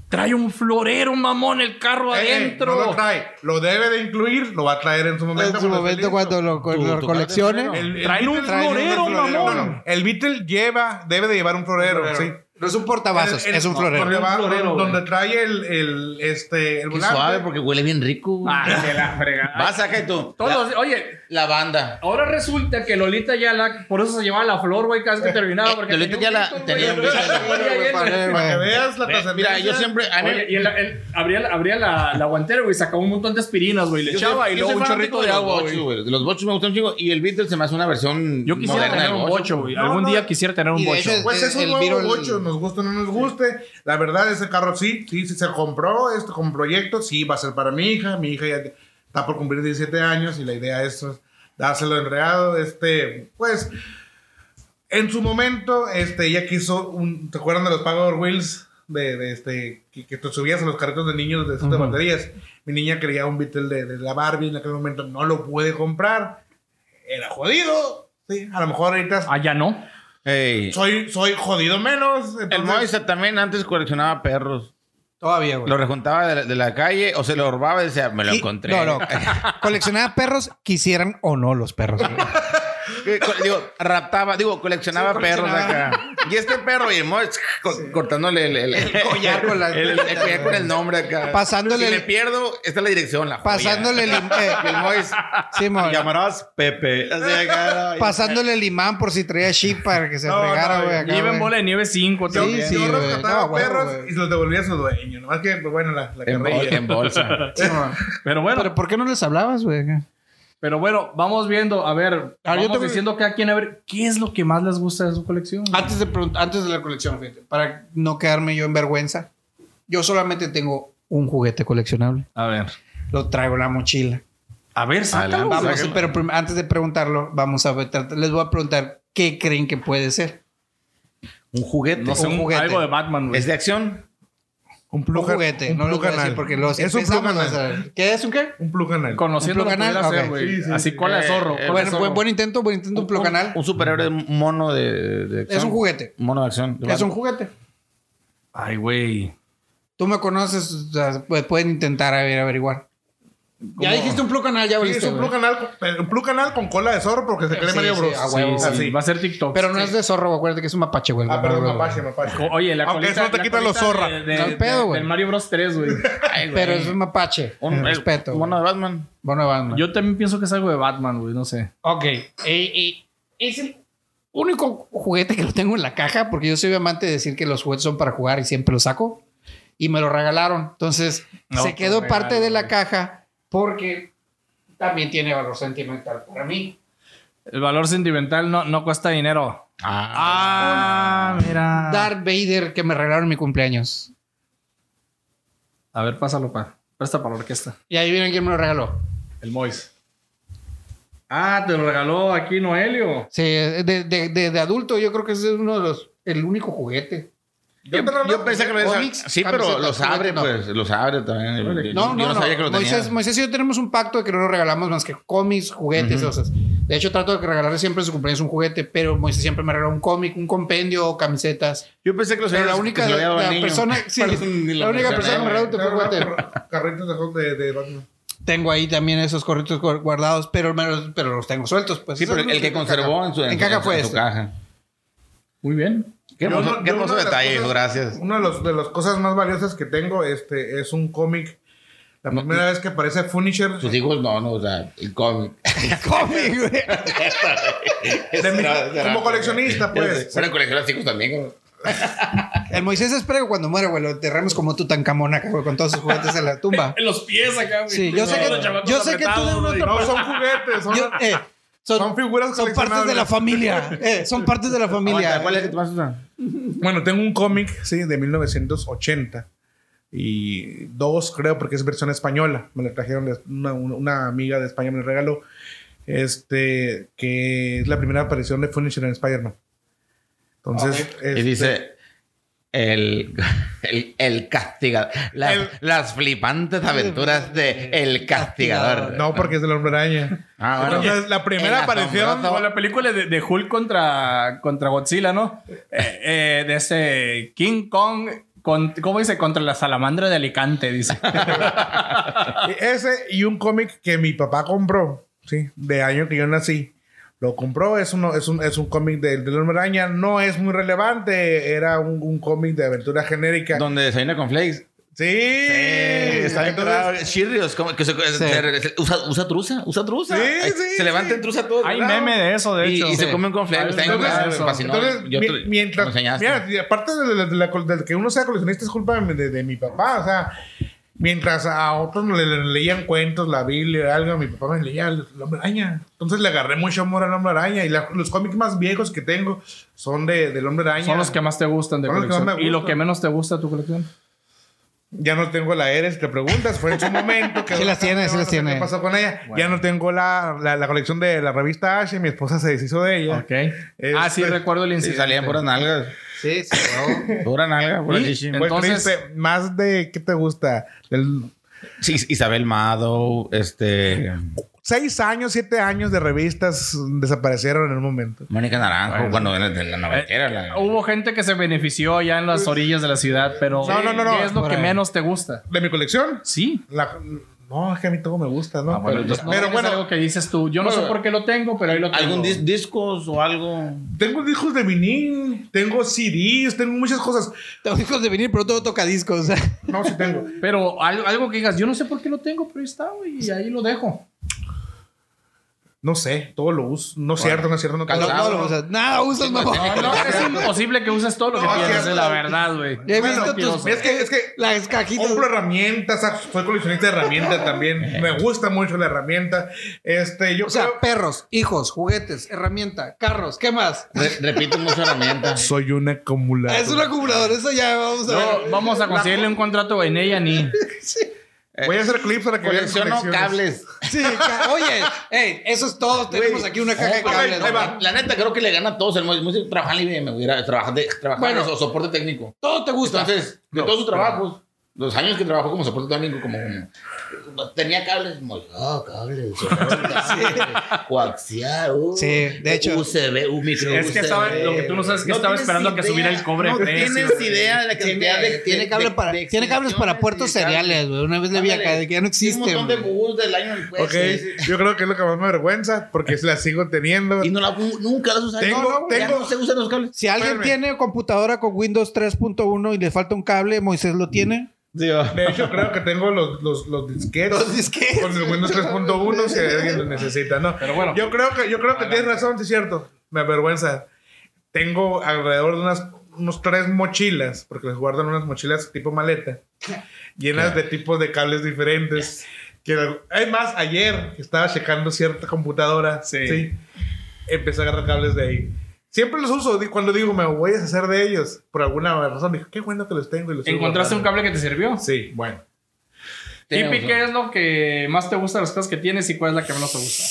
trae un florero, mamón, el carro Eh, adentro. no lo trae. Lo debe de incluir, lo va a traer en su momento. en su momento cuando lo, tu coleccione. El- el Traen un florero, No, mamón. no, El Beetle lleva, debe de llevar un florero, sí. No es un portavasos, El- el- es un no, florero. Donde, va- Un florero, donde güey. trae el, el, este, el Qué volante. suave porque huele bien rico. Ay, de la fregada. Vas acá y tú. Todos, La, oye, la banda. ahora resulta que Lolita ya la, por eso se llevaba la flor, güey, cada vez que terminaba. Porque Lolita tenía un ya la- Beetle, tenía un. Para que veas la Eh, trascendencia. mira, yo siempre. Oye, y él, él abría, la- abría la, la guantera, güey, sacaba un montón de aspirinas, güey, le echaba y luego un chorrito de agua, güey. los bochos me gustan un chingo. Y el Beetle se me hace una versión. Yo quisiera tener un bocho, güey. No, Algún no. día quisiera tener un bocho. Pues es un nuevo bocho, nos guste o no nos guste. La verdad, ese carro sí, sí, sí se compró esto con proyecto, sí va a ser para mi hija. Mi hija ya está por cumplir 17 años y la idea es dárselo enredado. Este, pues, en su momento, este, ella quiso un, ¿te acuerdan de los Power Wheels? De, de este, que, que te subías a los carritos de niños de, de baterías. Mi niña quería un Beetle de, de la Barbie, en aquel momento no lo pude comprar. Era jodido. Sí, a lo mejor ahorita Ah, ya no. Ey, soy, soy jodido menos. El Moisa también antes coleccionaba perros. Todavía, güey. Lo rejuntaba de la, de la calle o se lo robaba y decía, me lo Y- encontré. No, no. Coleccionaba perros, quisieran o no los perros. digo, raptaba, digo, coleccionaba Sí, perros coleccionaba. acá. Y este perro, y el Mois co- cortándole el, el, el collar con la- el, el collar con el nombre acá. Pasándole Si le pierdo, esta es la dirección, la joya. Pasándole el, eh, el Mois, Simón, llamarás Pepe. Así acá, ¿no? pasándole el imán por si traía chip para que se No, fregara, no, güey. y acá, Lleven bola de nieve 5 Yo, Sí, sí, yo güey. rescataba No, perros güey. y se los devolvía a su dueño. Nomás que, pues, bueno, la, la En, bol- en bolsa. Simón. Pero bueno, Pero ¿por qué no les hablabas, güey? Pero bueno, vamos viendo, a ver, yo vamos tengo- diciendo cada quien a ver qué es lo que más les gusta de su colección. Antes de, antes de la colección, fíjate, para no quedarme yo en vergüenza, yo solamente tengo un juguete coleccionable. A ver. Lo traigo en la mochila. A ver, sácalo. Vamos, pero antes de preguntarlo, vamos a ver, les voy a preguntar qué creen que puede ser. Un juguete. No sé, un un- juguete. algo de Batman, güey. ¿Es de acción? Un Un juguete, un no lo plug voy a decir porque los Es un plug anal. ¿Qué es un qué? Un plug anal. Conociendo ¿Un lo que plug anal? hacer, Ok. güey. Sí, sí, Así sí. cola de Eh, zorro. eh, Bueno, zorro. buen, buen intento, buen intento, un plug anal. Un superhéroe mono de, de acción. Es un juguete. Mono de acción. de Es un juguete. Ay, güey. Tú me conoces, o sea, pu- pueden intentar a ver, averiguar. Ya dijiste un plug anal, ya Sí, valiste, es un güey. plug anal, con- pero un plug anal con cola de zorro porque se cree Sí, Mario sí, Bros. a huevo. Sí, sí, Así. Va a ser TikTok. Pero no es de zorro, acuérdate que es un mapache, güey. Ah, perdón, mapache, mapache. Oye, la Aunque colita, eso no te quita lo colita zorra. de- de- de- pedo, güey. Del Mario Bros 3, güey. Pero es un mapache. Un respeto. Mono de Batman. Bueno, Batman. Yo también pienso que es algo de Batman, güey. No sé. Ok. Eh, eh, es el único juguete que lo tengo en la caja porque yo soy amante de decir que los juguetes son para jugar y siempre los saco. Y me lo regalaron. Entonces, No, se quedó parte de la caja porque también tiene valor sentimental para mí. El valor sentimental no, no cuesta dinero. Ah. Ah, mira. Darth Vader que me regalaron mi cumpleaños. A ver, pásalo, pa. Presta para la orquesta. Y ahí vienen quién me lo regaló. El Mois. Ah, te lo regaló aquí Noelio. Sí, de, de, de- de adulto yo creo que ese es uno de los... El único juguete. Yo, yo pensé que lo ibas a- Cómics, Sí, pero los abre, no. pues. Los abre también. Yo- No, yo no, no. sabía que lo tenía. Moisés, Moisés y yo tenemos un pacto de que no nos regalamos más que cómics, juguetes, Ujú. cosas. De hecho, trato de regalarle siempre en su cumpleaños un juguete, pero Moisés siempre me regala un cómic, un compendio, camisetas. Yo pensé que los Pero la que única se lo había dado al la persona, sí, la única persona que me regaló un Tengo juguete. car- Carritos de de, de Batman. Tengo ahí también esos corritos gu- guardados, pero, pero los tengo sueltos. Pues. Sí, pero el que en conservó caja. en su, En su- caja fue su este. caja. Muy bien. Qué Yo hermoso, no- qué detalle, cosas- gracias. Una de, los, de las cosas más valiosas que tengo este, es un cómic. La No, primera vez que aparece Punisher. Tus hijos no, no, o sea, el cómic. Cómic, güey. como coleccionista, pues. Colegio los hijos también. güey. El Moisés espera que cuando muera, güey, lo enterremos como Tutankamón acá, güey, con todos sus juguetes en la tumba. En los pies acá, güey. Sí, yo sé que, yo sé que tú de una otra No son juguetes, son, Yo- eh, son, son figuras son partes de la familia. eh, son partes de la familia. Aguanta, ¿Cuál es el que te vas a usar? Bueno, tengo un cómic, sí, de 1980. Y dos, creo, porque es versión española. Me la trajeron una, una- amiga de España, me la regaló. Este, que es la primera aparición de Punisher en Spider-Man. Entonces, Y este, dice el, el, el castigador. La- El- las flipantes aventuras de El Castigador. No, porque es del hombre araña. Ah, bueno. Entonces, la primera El aparición. Como la película de, de Hulk contra, contra Godzilla, ¿no? Eh, eh, de ese King Kong, con, ¿cómo dice? Contra la salamandra de Alicante, dice. Y Ese y un cómic que mi papá compró, sí, de año que yo nací. Lo compró, es, uno, es un, es un cómic del del hombre araña. No es muy relevante, era un, un cómic de aventura genérica. Donde desayuna con flakes. Sí, está bien Entonces, como que se- se- se- usa, usa truza, usa truza. Sí, Ay, sí, se levanta sí. en truza todo. Hay meme de eso, de Y, hecho. y se Sí. come un conflicto. Está de. Entonces, te- mientras, mira, aparte de, la- de la- de que uno sea coleccionista, es culpa de, de- de mi papá. O sea, mientras a otros le, le leían cuentos, la Biblia, algo, mi papá me leía el, el hombre araña. Entonces le agarré mucho amor al hombre araña. Y la- los cómics más viejos que tengo son de, del hombre araña. Son los que más te gustan de colección. ¿Y lo que menos te gusta de tu colección? Ya no tengo la Eres, te preguntas. Fue en su momento. Que Sí las tiene, sí las tiene. ¿Qué pasó con ella? Ya no tengo la, la, la colección de la revista H. Mi esposa se deshizo de ella. Ok. Este- ah, sí, recuerdo el Sí, incidente. salían puras nalgas. Sí, sí. no. Pura nalga, pura ¿Y? chichi. Entonces- triste. Más de, ¿qué te gusta? Del Sí, Isabel Mado, este. Seis años, siete años de revistas desaparecieron en un momento. Mónica Naranjo, bueno, de la, de la Eh, la- Hubo gente que se benefició allá en las orillas de la ciudad, pero No, no, no, no. ¿qué es lo que ahí. menos te gusta? ¿De mi colección? Sí. La- no, es que a mí todo me gusta, ¿no? Ah, bueno, pero entonces no pero es bueno, algo que dices tú. Yo no sé por qué lo tengo, pero ahí lo tengo. ¿Algún dis- discos o algo? tengo discos de vinil, tengo CDs, tengo muchas cosas. Tengo hijos de venir, pero todo toca discos. No, sí tengo. Pero algo, algo que digas, yo no sé por qué lo tengo, pero ahí está, güey, y ahí lo dejo. No sé, todo lo uso. No es cierto, no es cierto. No, todo No, lo- no lo usas. Nada usas, mamá. No, no, es imposible que uses todo lo que No, tienes, es la verdad, güey. Bueno, visto tus... Es que, es que Las cajitas. compro herramientas, ah, soy coleccionista de herramientas también. Me gusta mucho la herramienta. Este, yo O sea, creo- perros, hijos, juguetes, herramienta, carros, ¿qué más? Re- repito mucho herramientas. soy un acumulador. Es un acumulador, eso ya vamos a ver. No, vamos a conseguirle un contrato en ella ni. Voy a hacer clips para que vean Colecciono cables. Sí, oye, hey, eso es todo. Tenemos aquí una caja de No, cables. La neta, creo que le gana a todos. El músico trabaja en IBM, hubiera trabajado de, trabajar Bueno. o soporte técnico. Todo te gusta. Entonces, de todos sus trabajos, los años que trabajó como soporte técnico, como tenía cables, como, ah, cables, cables, coaxial, uh, Sí, de hecho. USB, un micro Es que USB. sabe- lo que tú no sabes es que estaba esperando a que subiera el cobre No precio, tienes idea de la cantidad Tiene, de, tiene cable de- para, de tiene cables para puertos cereales, güey. Una vez le vi acá de que ya no Un existen. montón de bus del año después. Ok, sí, sí. yo creo que es lo que más me avergüenza porque la sigo teniendo. Y no la, nunca las usas. Tengo- no, tengo- no se usan los cables. Si alguien Espérame. tiene computadora con Windows 3.1 y le falta un cable, Moisés lo tiene. De hecho, creo que tengo los, los, los disquetes. Los disquetes. Con el Windows 3.1 si alguien lo necesita, ¿no? Pero bueno. Yo creo que, yo creo que tienes razón, sí es cierto. Me avergüenza. Tengo alrededor de unas unos tres mochilas, porque les guardan unas mochilas tipo maleta, llenas de tipos de cables diferentes. Que, hay más, ayer estaba checando cierta computadora, Sí. sí. empecé a agarrar cables de ahí. Siempre los uso cuando digo me voy a deshacer de ellos. Por alguna razón dije, qué bueno que los tengo y los ¿Encontraste un guardando". cable que te sirvió? Sí, bueno. Tenemos, Tipi, ¿qué es lo que más te gusta de las cosas que tienes y cuál es la que menos te gusta?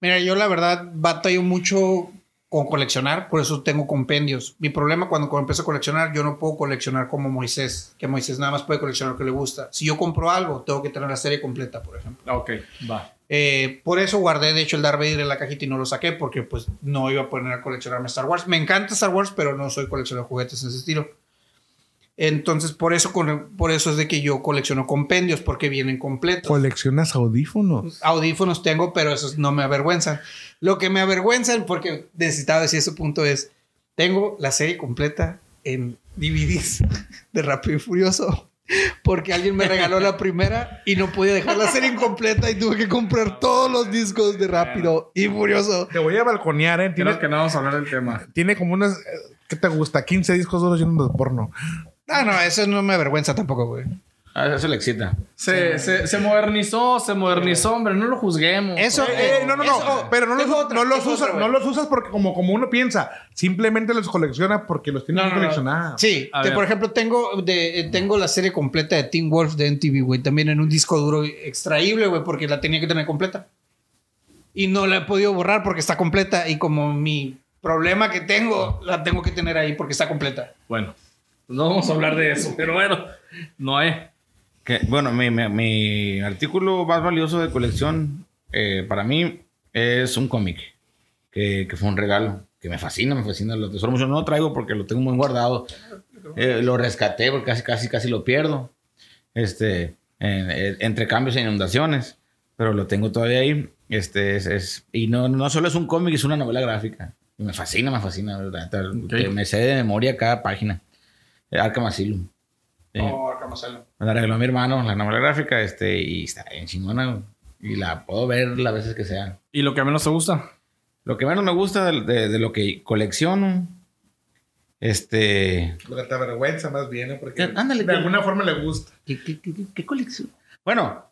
Mira, yo la verdad batallo mucho con coleccionar, por eso tengo compendios. Mi problema cuando empiezo a coleccionar, yo no puedo coleccionar como Moisés, que Moisés nada más puede coleccionar lo que le gusta. Si yo compro algo, tengo que tener la serie completa, por ejemplo. Ok, va. Eh, por eso guardé, de hecho, el Darth Vader en la cajita y no lo saqué, porque pues no iba a poner a coleccionarme Star Wars. Me encanta Star Wars, pero no soy coleccionador de juguetes en ese estilo. Entonces, por eso, por eso es de que yo colecciono compendios, porque vienen completos. ¿Coleccionas audífonos? Audífonos tengo, pero esos no me avergüenzan. Lo que me avergüenzan, porque necesitaba decir ese punto, es: tengo la serie completa en DVDs de Rápido y Furioso. Porque alguien me regaló la primera y no podía dejar la serie incompleta y tuve que comprar todos los discos de Rápido y Furioso. Te voy a balconear, ¿eh? Tiene, Creo que no vamos a hablar del tema. tiene como unas... eh, ¿Qué te gusta? 15 discos duros llenos de porno. Ah, no, eso no me avergüenza tampoco, güey. Ah, eso le excita. Se, se, se modernizó, se modernizó, hombre. No lo juzguemos. Eso, Eh, eh, no, no, no. Eso- pero no los, otra, no los usas, otra, no los usas porque como, como uno piensa, simplemente los colecciona porque los tiene No, no, no. coleccionar. Sí, te- por ejemplo, tengo, de, eh, tengo la serie completa de Teen Wolf de NTV, güey, también en un disco duro extraíble, güey, porque la tenía que tener completa. Y no la he podido borrar porque está completa y como mi problema que tengo, la tengo que tener ahí porque está completa. Bueno, no vamos a hablar de eso, pero bueno, no hay. Que, bueno, mi, mi- mi artículo más valioso de colección eh, para mí es un cómic que, que fue un regalo que me fascina, me fascina, lo tesoro mucho. No lo traigo porque lo tengo muy guardado. Eh, lo rescaté porque casi, casi, casi lo pierdo. Este, en- entre cambios e inundaciones, pero lo tengo todavía ahí. Este, es, es- y no, no solo es un cómic, es una novela gráfica. Y me fascina, me fascina, ¿verdad? Te- Me sé de memoria cada página. Eh, Arkham Asylum. Sí. Me la regaló mi hermano, la novela gráfica, este, y está bien chingona. Y la puedo ver las veces que sea. ¿Y lo que menos te gusta? Lo que menos me gusta de, de- de lo que colecciono, este... Lo que te avergüenza más bien, ¿eh? Porque Ándale, de que- alguna forma le gusta. ¿Qué, qué, qué, qué colección? Bueno,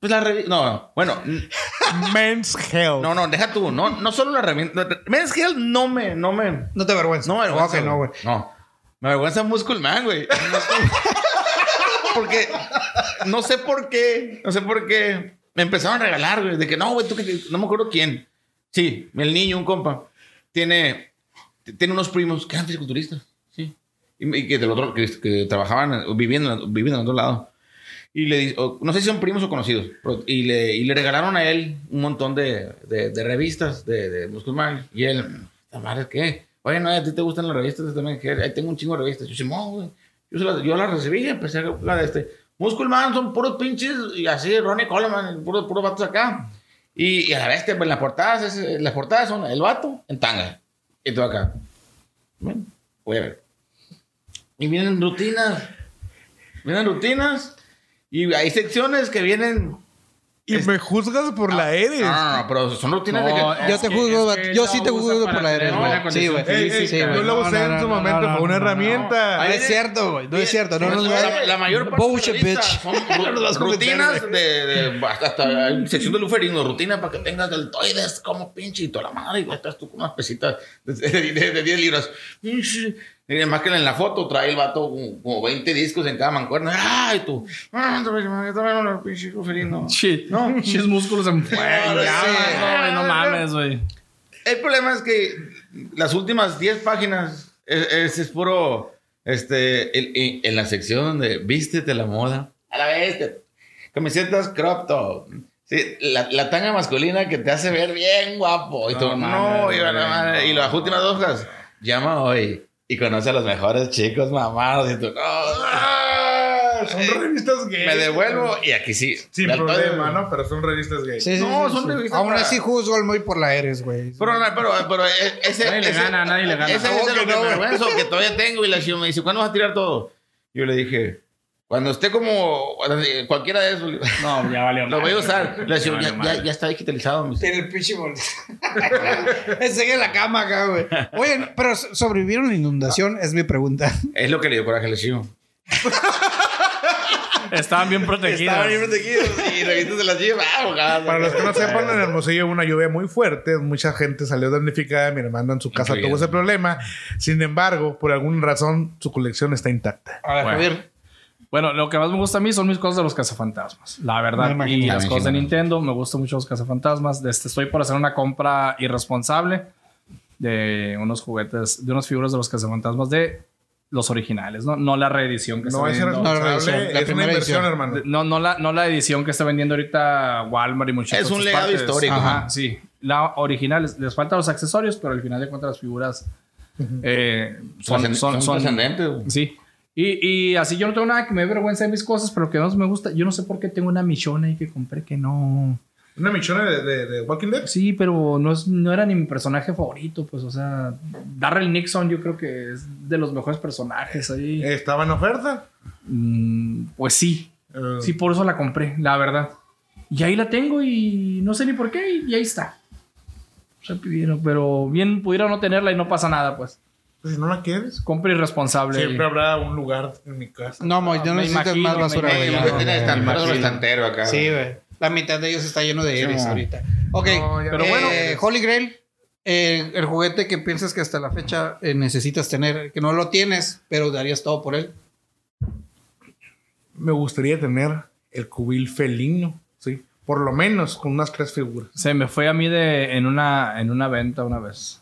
pues la revista... No, no, bueno, Men's Health. no, no, deja tú. No, no solo la revista... Men's Health no me... No me... No te avergüenza. No me avergüenza. Ok, no, güey. No. Me avergüenza Muscle Man, güey. Porque no sé por qué. No sé por qué. Me empezaron a regalar, güey. De que no, güey, tú que. No me acuerdo quién. Sí, el niño, un compa. Tiene. Tiene unos primos que eran fisiculturistas. Sí. Y, y que del otro. Que, trabajaban. Viviendo, viviendo en otro lado. Y le o- no sé si son primos o conocidos. y, le, y le regalaron a él un montón de, de, revistas de, de Muscle Man. Y él, ¿la madre qué? Oye, no, a ti te gustan las revistas también. Ahí tengo un chingo de revistas. Yo, Simón, güey. Yo, las, yo recibí y empecé a hablar de este. Muscle Man son puros pinches y así, Ronnie Coleman, puros puro vatos acá. Y, y a la vez, pues, las portadas, es- las portadas son el vato en tanga. Y tú acá. Bueno, voy a ver. Y vienen rutinas. Vienen rutinas. Y hay secciones que vienen. Y me juzgas por la Eres. No, no, no, pero son rutinas de No, que. es Yo te que- juzgo, es que yo sí te juzgo por la Eres, güey. Sí, güey. Ey, ey, física. yo lo usé no, en su momento, fue una herramienta. No es cierto, güey. No es cierto. No, no, no. la, la mayor parte de bitch. son rutinas de, de- hasta, sección de luferino, rutina para que tengas deltoides como pinche y toda la madre, y estás tú con unas pesitas de, de, de- de 10 libras. Y además que en la foto trae el vato como, como 20 discos en cada mancuerna. ¡Ay, tú! ¡Ah, no, chis músculos en. No, no, no mames, güey. El problema es que las últimas 10 páginas es, es, es puro. Este, el- en, en la sección de vístete la moda. A la vez, te- camisetas crop top. Sí, la, la tanga masculina que te hace ver bien guapo. Y tú, No no, mames, y, van a güey, madre. y no. las últimas dos hojas, llama hoy y conoce a los mejores chicos mamados. Y tú, no, Ah, son revistas gay. me devuelvo. Y aquí sí. Sin problema, ¿no? Pero son revistas gay. Sí, sí, No, sí, son sí. revistas Aún para- así juzgo al muy por la Eres, güey. Pero, no, pero, pero e- ese, Nadie le ese- gana, nadie le gana. Ese ¿Cómo es de que no, que todavía tengo. Y la chica me dice, ¿cuándo vas a tirar todo? Yo le dije, cuando esté como cualquiera de esos, No, ya valió. lo voy a usar. Le Ya ya, ya, ya está digitalizado. dice. Tiene el pinche bol. Enseguida en la cama acá, güey. Oye, pero sobrevivieron la inundación, es mi pregunta. Es lo que le dio coraje al chivo. Estaban bien protegidos. protegidos y revistas de las chivas. Ah, Para los que no sepan, en Hermosillo hubo una lluvia muy fuerte. Mucha gente salió damnificada. Mi hermano en su casa tuvo ese problema. Sin embargo, por alguna razón, su colección está intacta. A ver, Bueno. Javier. Bueno, lo que más me gusta a mí son mis cosas de los cazafantasmas. La verdad. Me y las cosas de. Nintendo. Me gustan mucho los cazafantasmas. Este, estoy por hacer una compra irresponsable. de unos juguetes, de unas figuras de los cazafantasmas de los originales, ¿no? No la reedición que No está es vendiendo. No, la responsable, edición, la es una primera inversión, edición. hermano. No, no, la, no la edición que está vendiendo ahorita Walmart y muchas Es un legado partes. histórico, Ajá, ¿no? sí. La original, les, faltan los accesorios, pero al final de cuentas las figuras eh, son, son, son son- trascendentes. Sí. Y, y así yo no tengo nada que me dé vergüenza de mis cosas, pero que más me gusta, yo no sé por qué tengo una michona ahí que compré que no... Una michona de, de, de Walking Dead. Sí, pero no, es, no era ni mi personaje favorito, pues, o sea, Darrell Nixon yo creo que es de los mejores personajes ahí. Estaba en oferta. Mm, pues sí, Eh, sí, por eso la compré, la verdad. Y ahí la tengo y no sé ni por qué y ahí está. Pero bien pudiera no tenerla y no pasa nada, pues. Pues si no la quieres. Compra irresponsable. Siempre habrá un lugar en mi casa. No, Moy, no necesitas imagino, más basura, güey. estantero, acá. Sí, güey. La mitad de ellos está lleno de Eris mo. ahorita. Ok. No, ya Pero no. bueno. Eh, Holy Grail. eh, el juguete que piensas que hasta la fecha eh, necesitas tener, que no lo tienes, pero darías todo por él. Me gustaría tener el cubil felino, sí. Por lo menos con unas tres figuras. Se me fue a mí de, en, una, en una venta una vez.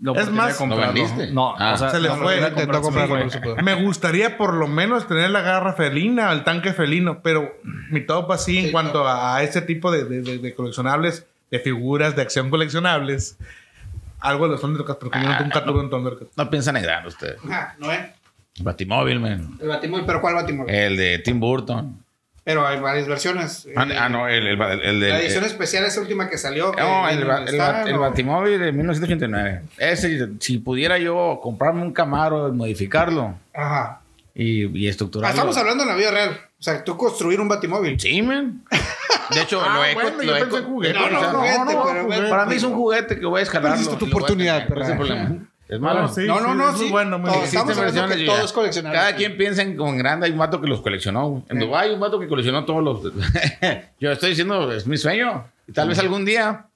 La Es más. ¿lo vendiste? No, Ah. o sea, Se le fue. no se pudo. Me gustaría por lo menos tener la garra felina, el tanque felino, pero mi top así en Sí, cuanto a, a ese tipo de, de- de- de coleccionables, de figuras de acción coleccionables, algo de los Thundercats, porque yo Ah, nunca tuve un Thundercat. No piensan en grande ustedes. Ah, no es. Batimóvil, man. El Batimóvil, pero ¿cuál Batimóvil? El de Tim Burton. Pero hay varias versiones. Ah, Eh, ah, no, el, el, el. La edición especial es la última que salió. que No, el, ¿no? Batimóvil de 1989. Ese, si pudiera yo comprarme un Camaro, modificarlo Ajá. y, y Ah, estructurarlo. estamos hablando en la vida real. O sea, tú construir un Batimóvil. Sí, man. De hecho, Ah, lo he bueno, lo yo he juguete. No, no, o sea, juguete, pero Para mí es un juguete que voy a escalar. Perdiste tu oportunidad, Ese es malo. No, sí, no, no, sí, no, es muy sí. bueno, muy Todo- bien. estamos Existen hablando que versiones, todo ya. es coleccionable. Cada quien piensa en como en grande. Hay un vato que los coleccionó. En Dubái hay un vato que coleccionó todos los. Yo estoy diciendo, es mi sueño. Y tal vez algún día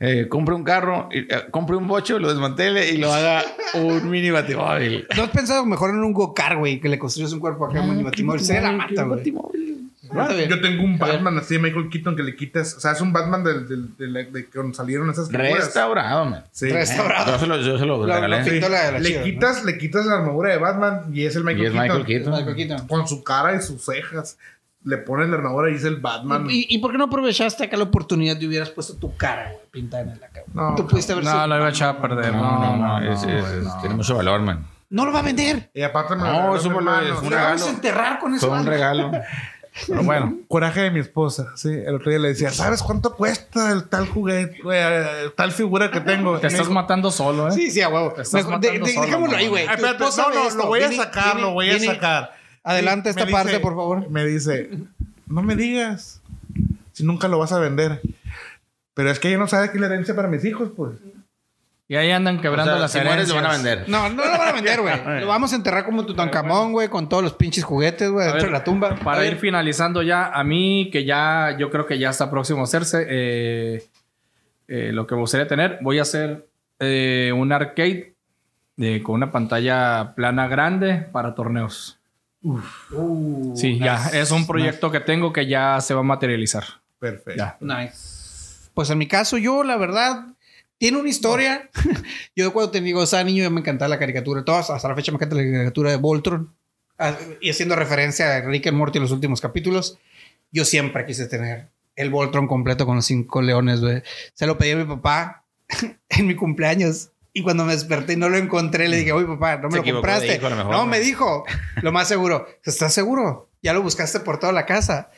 eh, compre un carro, y, eh, compre un bocho, lo desmantele y lo haga un mini batimóvil. ¿No has pensado mejor en un go-kart, güey? Que le construyes un cuerpo acá a un Batimóvil. Sería la mata, güey. Yo tengo un Batman así de Michael Keaton que le quitas, o sea, es un Batman del, del, del- de, de cuando salieron esas figuras. Restaurado, man. Sí. Restaurado. Yo se lo, yo se lo Lo- regalé. la, la Le quitas, le quitas la armadura de Batman y es el Michael Y es Keaton. Michael Es Keaton. Michael Keaton. Con su cara y sus cejas. Le pones la armadura y es el Batman. ¿Y, y por qué no aprovechaste acá la oportunidad y hubieras puesto tu cara, güey, pintada en la cara? No, Tú pudiste haber No, sido- lo iba a echar a perder. No, no, no. es- es- es- no. tiene mucho valor, man. No lo va a vender. Y aparte me No, es un Lo vamos regalo. a enterrar con eso. Fue un regalo. Pero bueno, Coraje de mi esposa, sí. El otro día le decía, ¿sabes cuánto cuesta el tal juguete, eh, tal figura que tengo? te estás dijo, matando solo, ¿eh? Sí, sí, a huevo. Te estás matando de- solo, dejémoslo ahí, güey. "Ay, Tu espérate, esposa no, no, esto. lo voy a Viene- sacar, viene- lo voy a sacar. Adelante esta me parte, dice- por favor. Me dice, no me digas si nunca lo vas a vender. Pero es que ella no sabe qué es la herencia para mis hijos, pues. Y ahí andan quebrando O sea, las si mueres, lo van a vender. No, no lo van a vender, güey. Lo vamos a enterrar como Tutankamón, güey, con todos los pinches juguetes, güey, dentro de la tumba. A Para ver. ir finalizando ya, a mí que ya, yo creo que ya está próximo a hacerse, eh, eh, lo que me gustaría tener, voy a hacer eh, un arcade de- con una pantalla plana grande para torneos. Uh, Sí, ya, es un proyecto que tengo que ya se va a materializar. Perfecto. Ya. Nice. Pues en mi caso, yo, la verdad, tiene una historia. yo cuando te digo, esa niño, me encantaba la caricatura. Todas, hasta la fecha me encanta la caricatura de Voltron. Ah, Y haciendo referencia a Rick and Morty en los últimos capítulos, yo siempre quise tener el Voltron completo con los cinco leones, güey. Se lo pedí a mi papá en mi cumpleaños. Y cuando me desperté y no lo encontré, le dije, oye, papá, no me Se lo compraste. hijo, mejor, ¿no? me dijo, lo más seguro. ¿Estás seguro? Ya lo buscaste por toda la casa.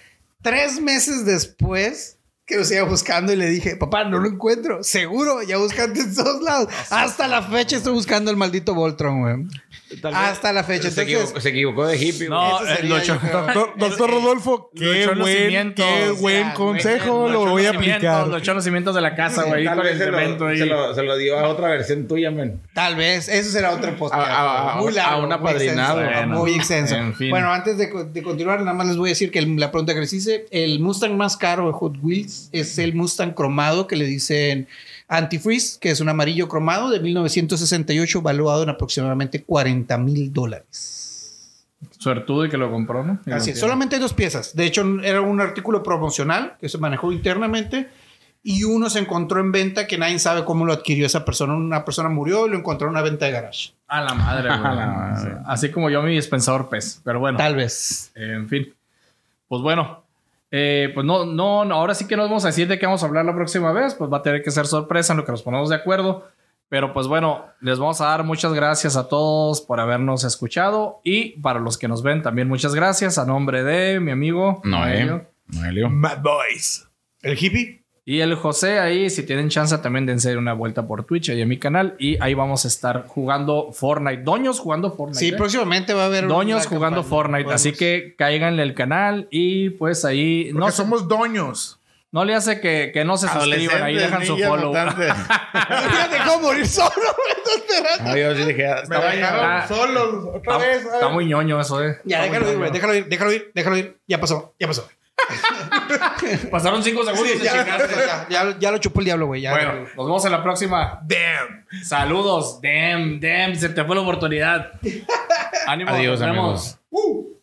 Tres meses después que lo siga buscando y le dije, papá, no lo encuentro. Seguro, ya buscaste en todos lados. Hasta la fecha estoy buscando el maldito Voltron, güey. Hasta la fecha. Se Entonces, equivocó, se equivocó de hippie. No, eh, sería, lo yo cho- creo. Doctor, doctor Rodolfo, qué buen, qué consejo, Lo voy a los aplicar. Lo echó en los cimientos de la casa, güey. Tal con vez el se lo, ahí. se, lo, se lo dio a otra versión tuya, man. Tal vez, eso será otro podcast. A- a- a- muy a largo, un muy apadrinado. extenso, Bueno, muy extenso. en fin. Bueno, antes de, co- de continuar, nada más les voy a decir que el- la pregunta que les hice, el Mustang más caro de Hot Wheels es el Mustang cromado que le dicen antifreeze, que es un amarillo cromado de 1968, valuado en aproximadamente 40 mil dólares. Suertudo y que lo compró, ¿no? Y Así es, solamente dos piezas. De hecho, era un artículo promocional que se manejó internamente y uno se encontró en venta que nadie sabe cómo lo adquirió esa persona. Una persona murió y lo encontró en una venta de garage. A la madre, güey. A la madre. Así como yo mi dispensador pez. Pero bueno. Tal vez. En fin. Pues bueno. Eh, pues no, no, no, ahora sí que nos vamos a decir de qué vamos a hablar la próxima vez. Pues va a tener que ser sorpresa en lo que nos ponemos de acuerdo. Pero pues bueno, les vamos a dar muchas gracias a todos por habernos escuchado. Y para los que nos ven, también muchas gracias a nombre de mi amigo Noelio. Noelio. Mad Boys. El hippie. Y el José ahí, si tienen chance, también dense una vuelta por Twitch ahí en mi canal. Y ahí vamos a estar jugando Fortnite. Doños jugando Fortnite. Sí, ¿eh? próximamente va a haber. Doños jugando campaña. Fortnite. Podemos- Así que cáiganle el canal y pues ahí No no, somos doños. no le hace que, que no se suscriban. Ahí dejan su follow. Ya dejó morir solo. Ah, yo sí dije, ah, Me dejaron ah, solos otra Está, vez. a está muy ñoño eso, eh. Ya, déjalo ir. Déjalo ir, déjalo ir, déjalo ir. Ya pasó, ya pasó. Pasaron cinco segundos y Ya, chingaste. ya, ya, ya lo chupó el diablo, güey. Ya. Bueno, nos vemos en la próxima. Damn. Saludos. Damn, damn, se te fue la oportunidad. Ánimo. Adiós, nos vemos. amigos.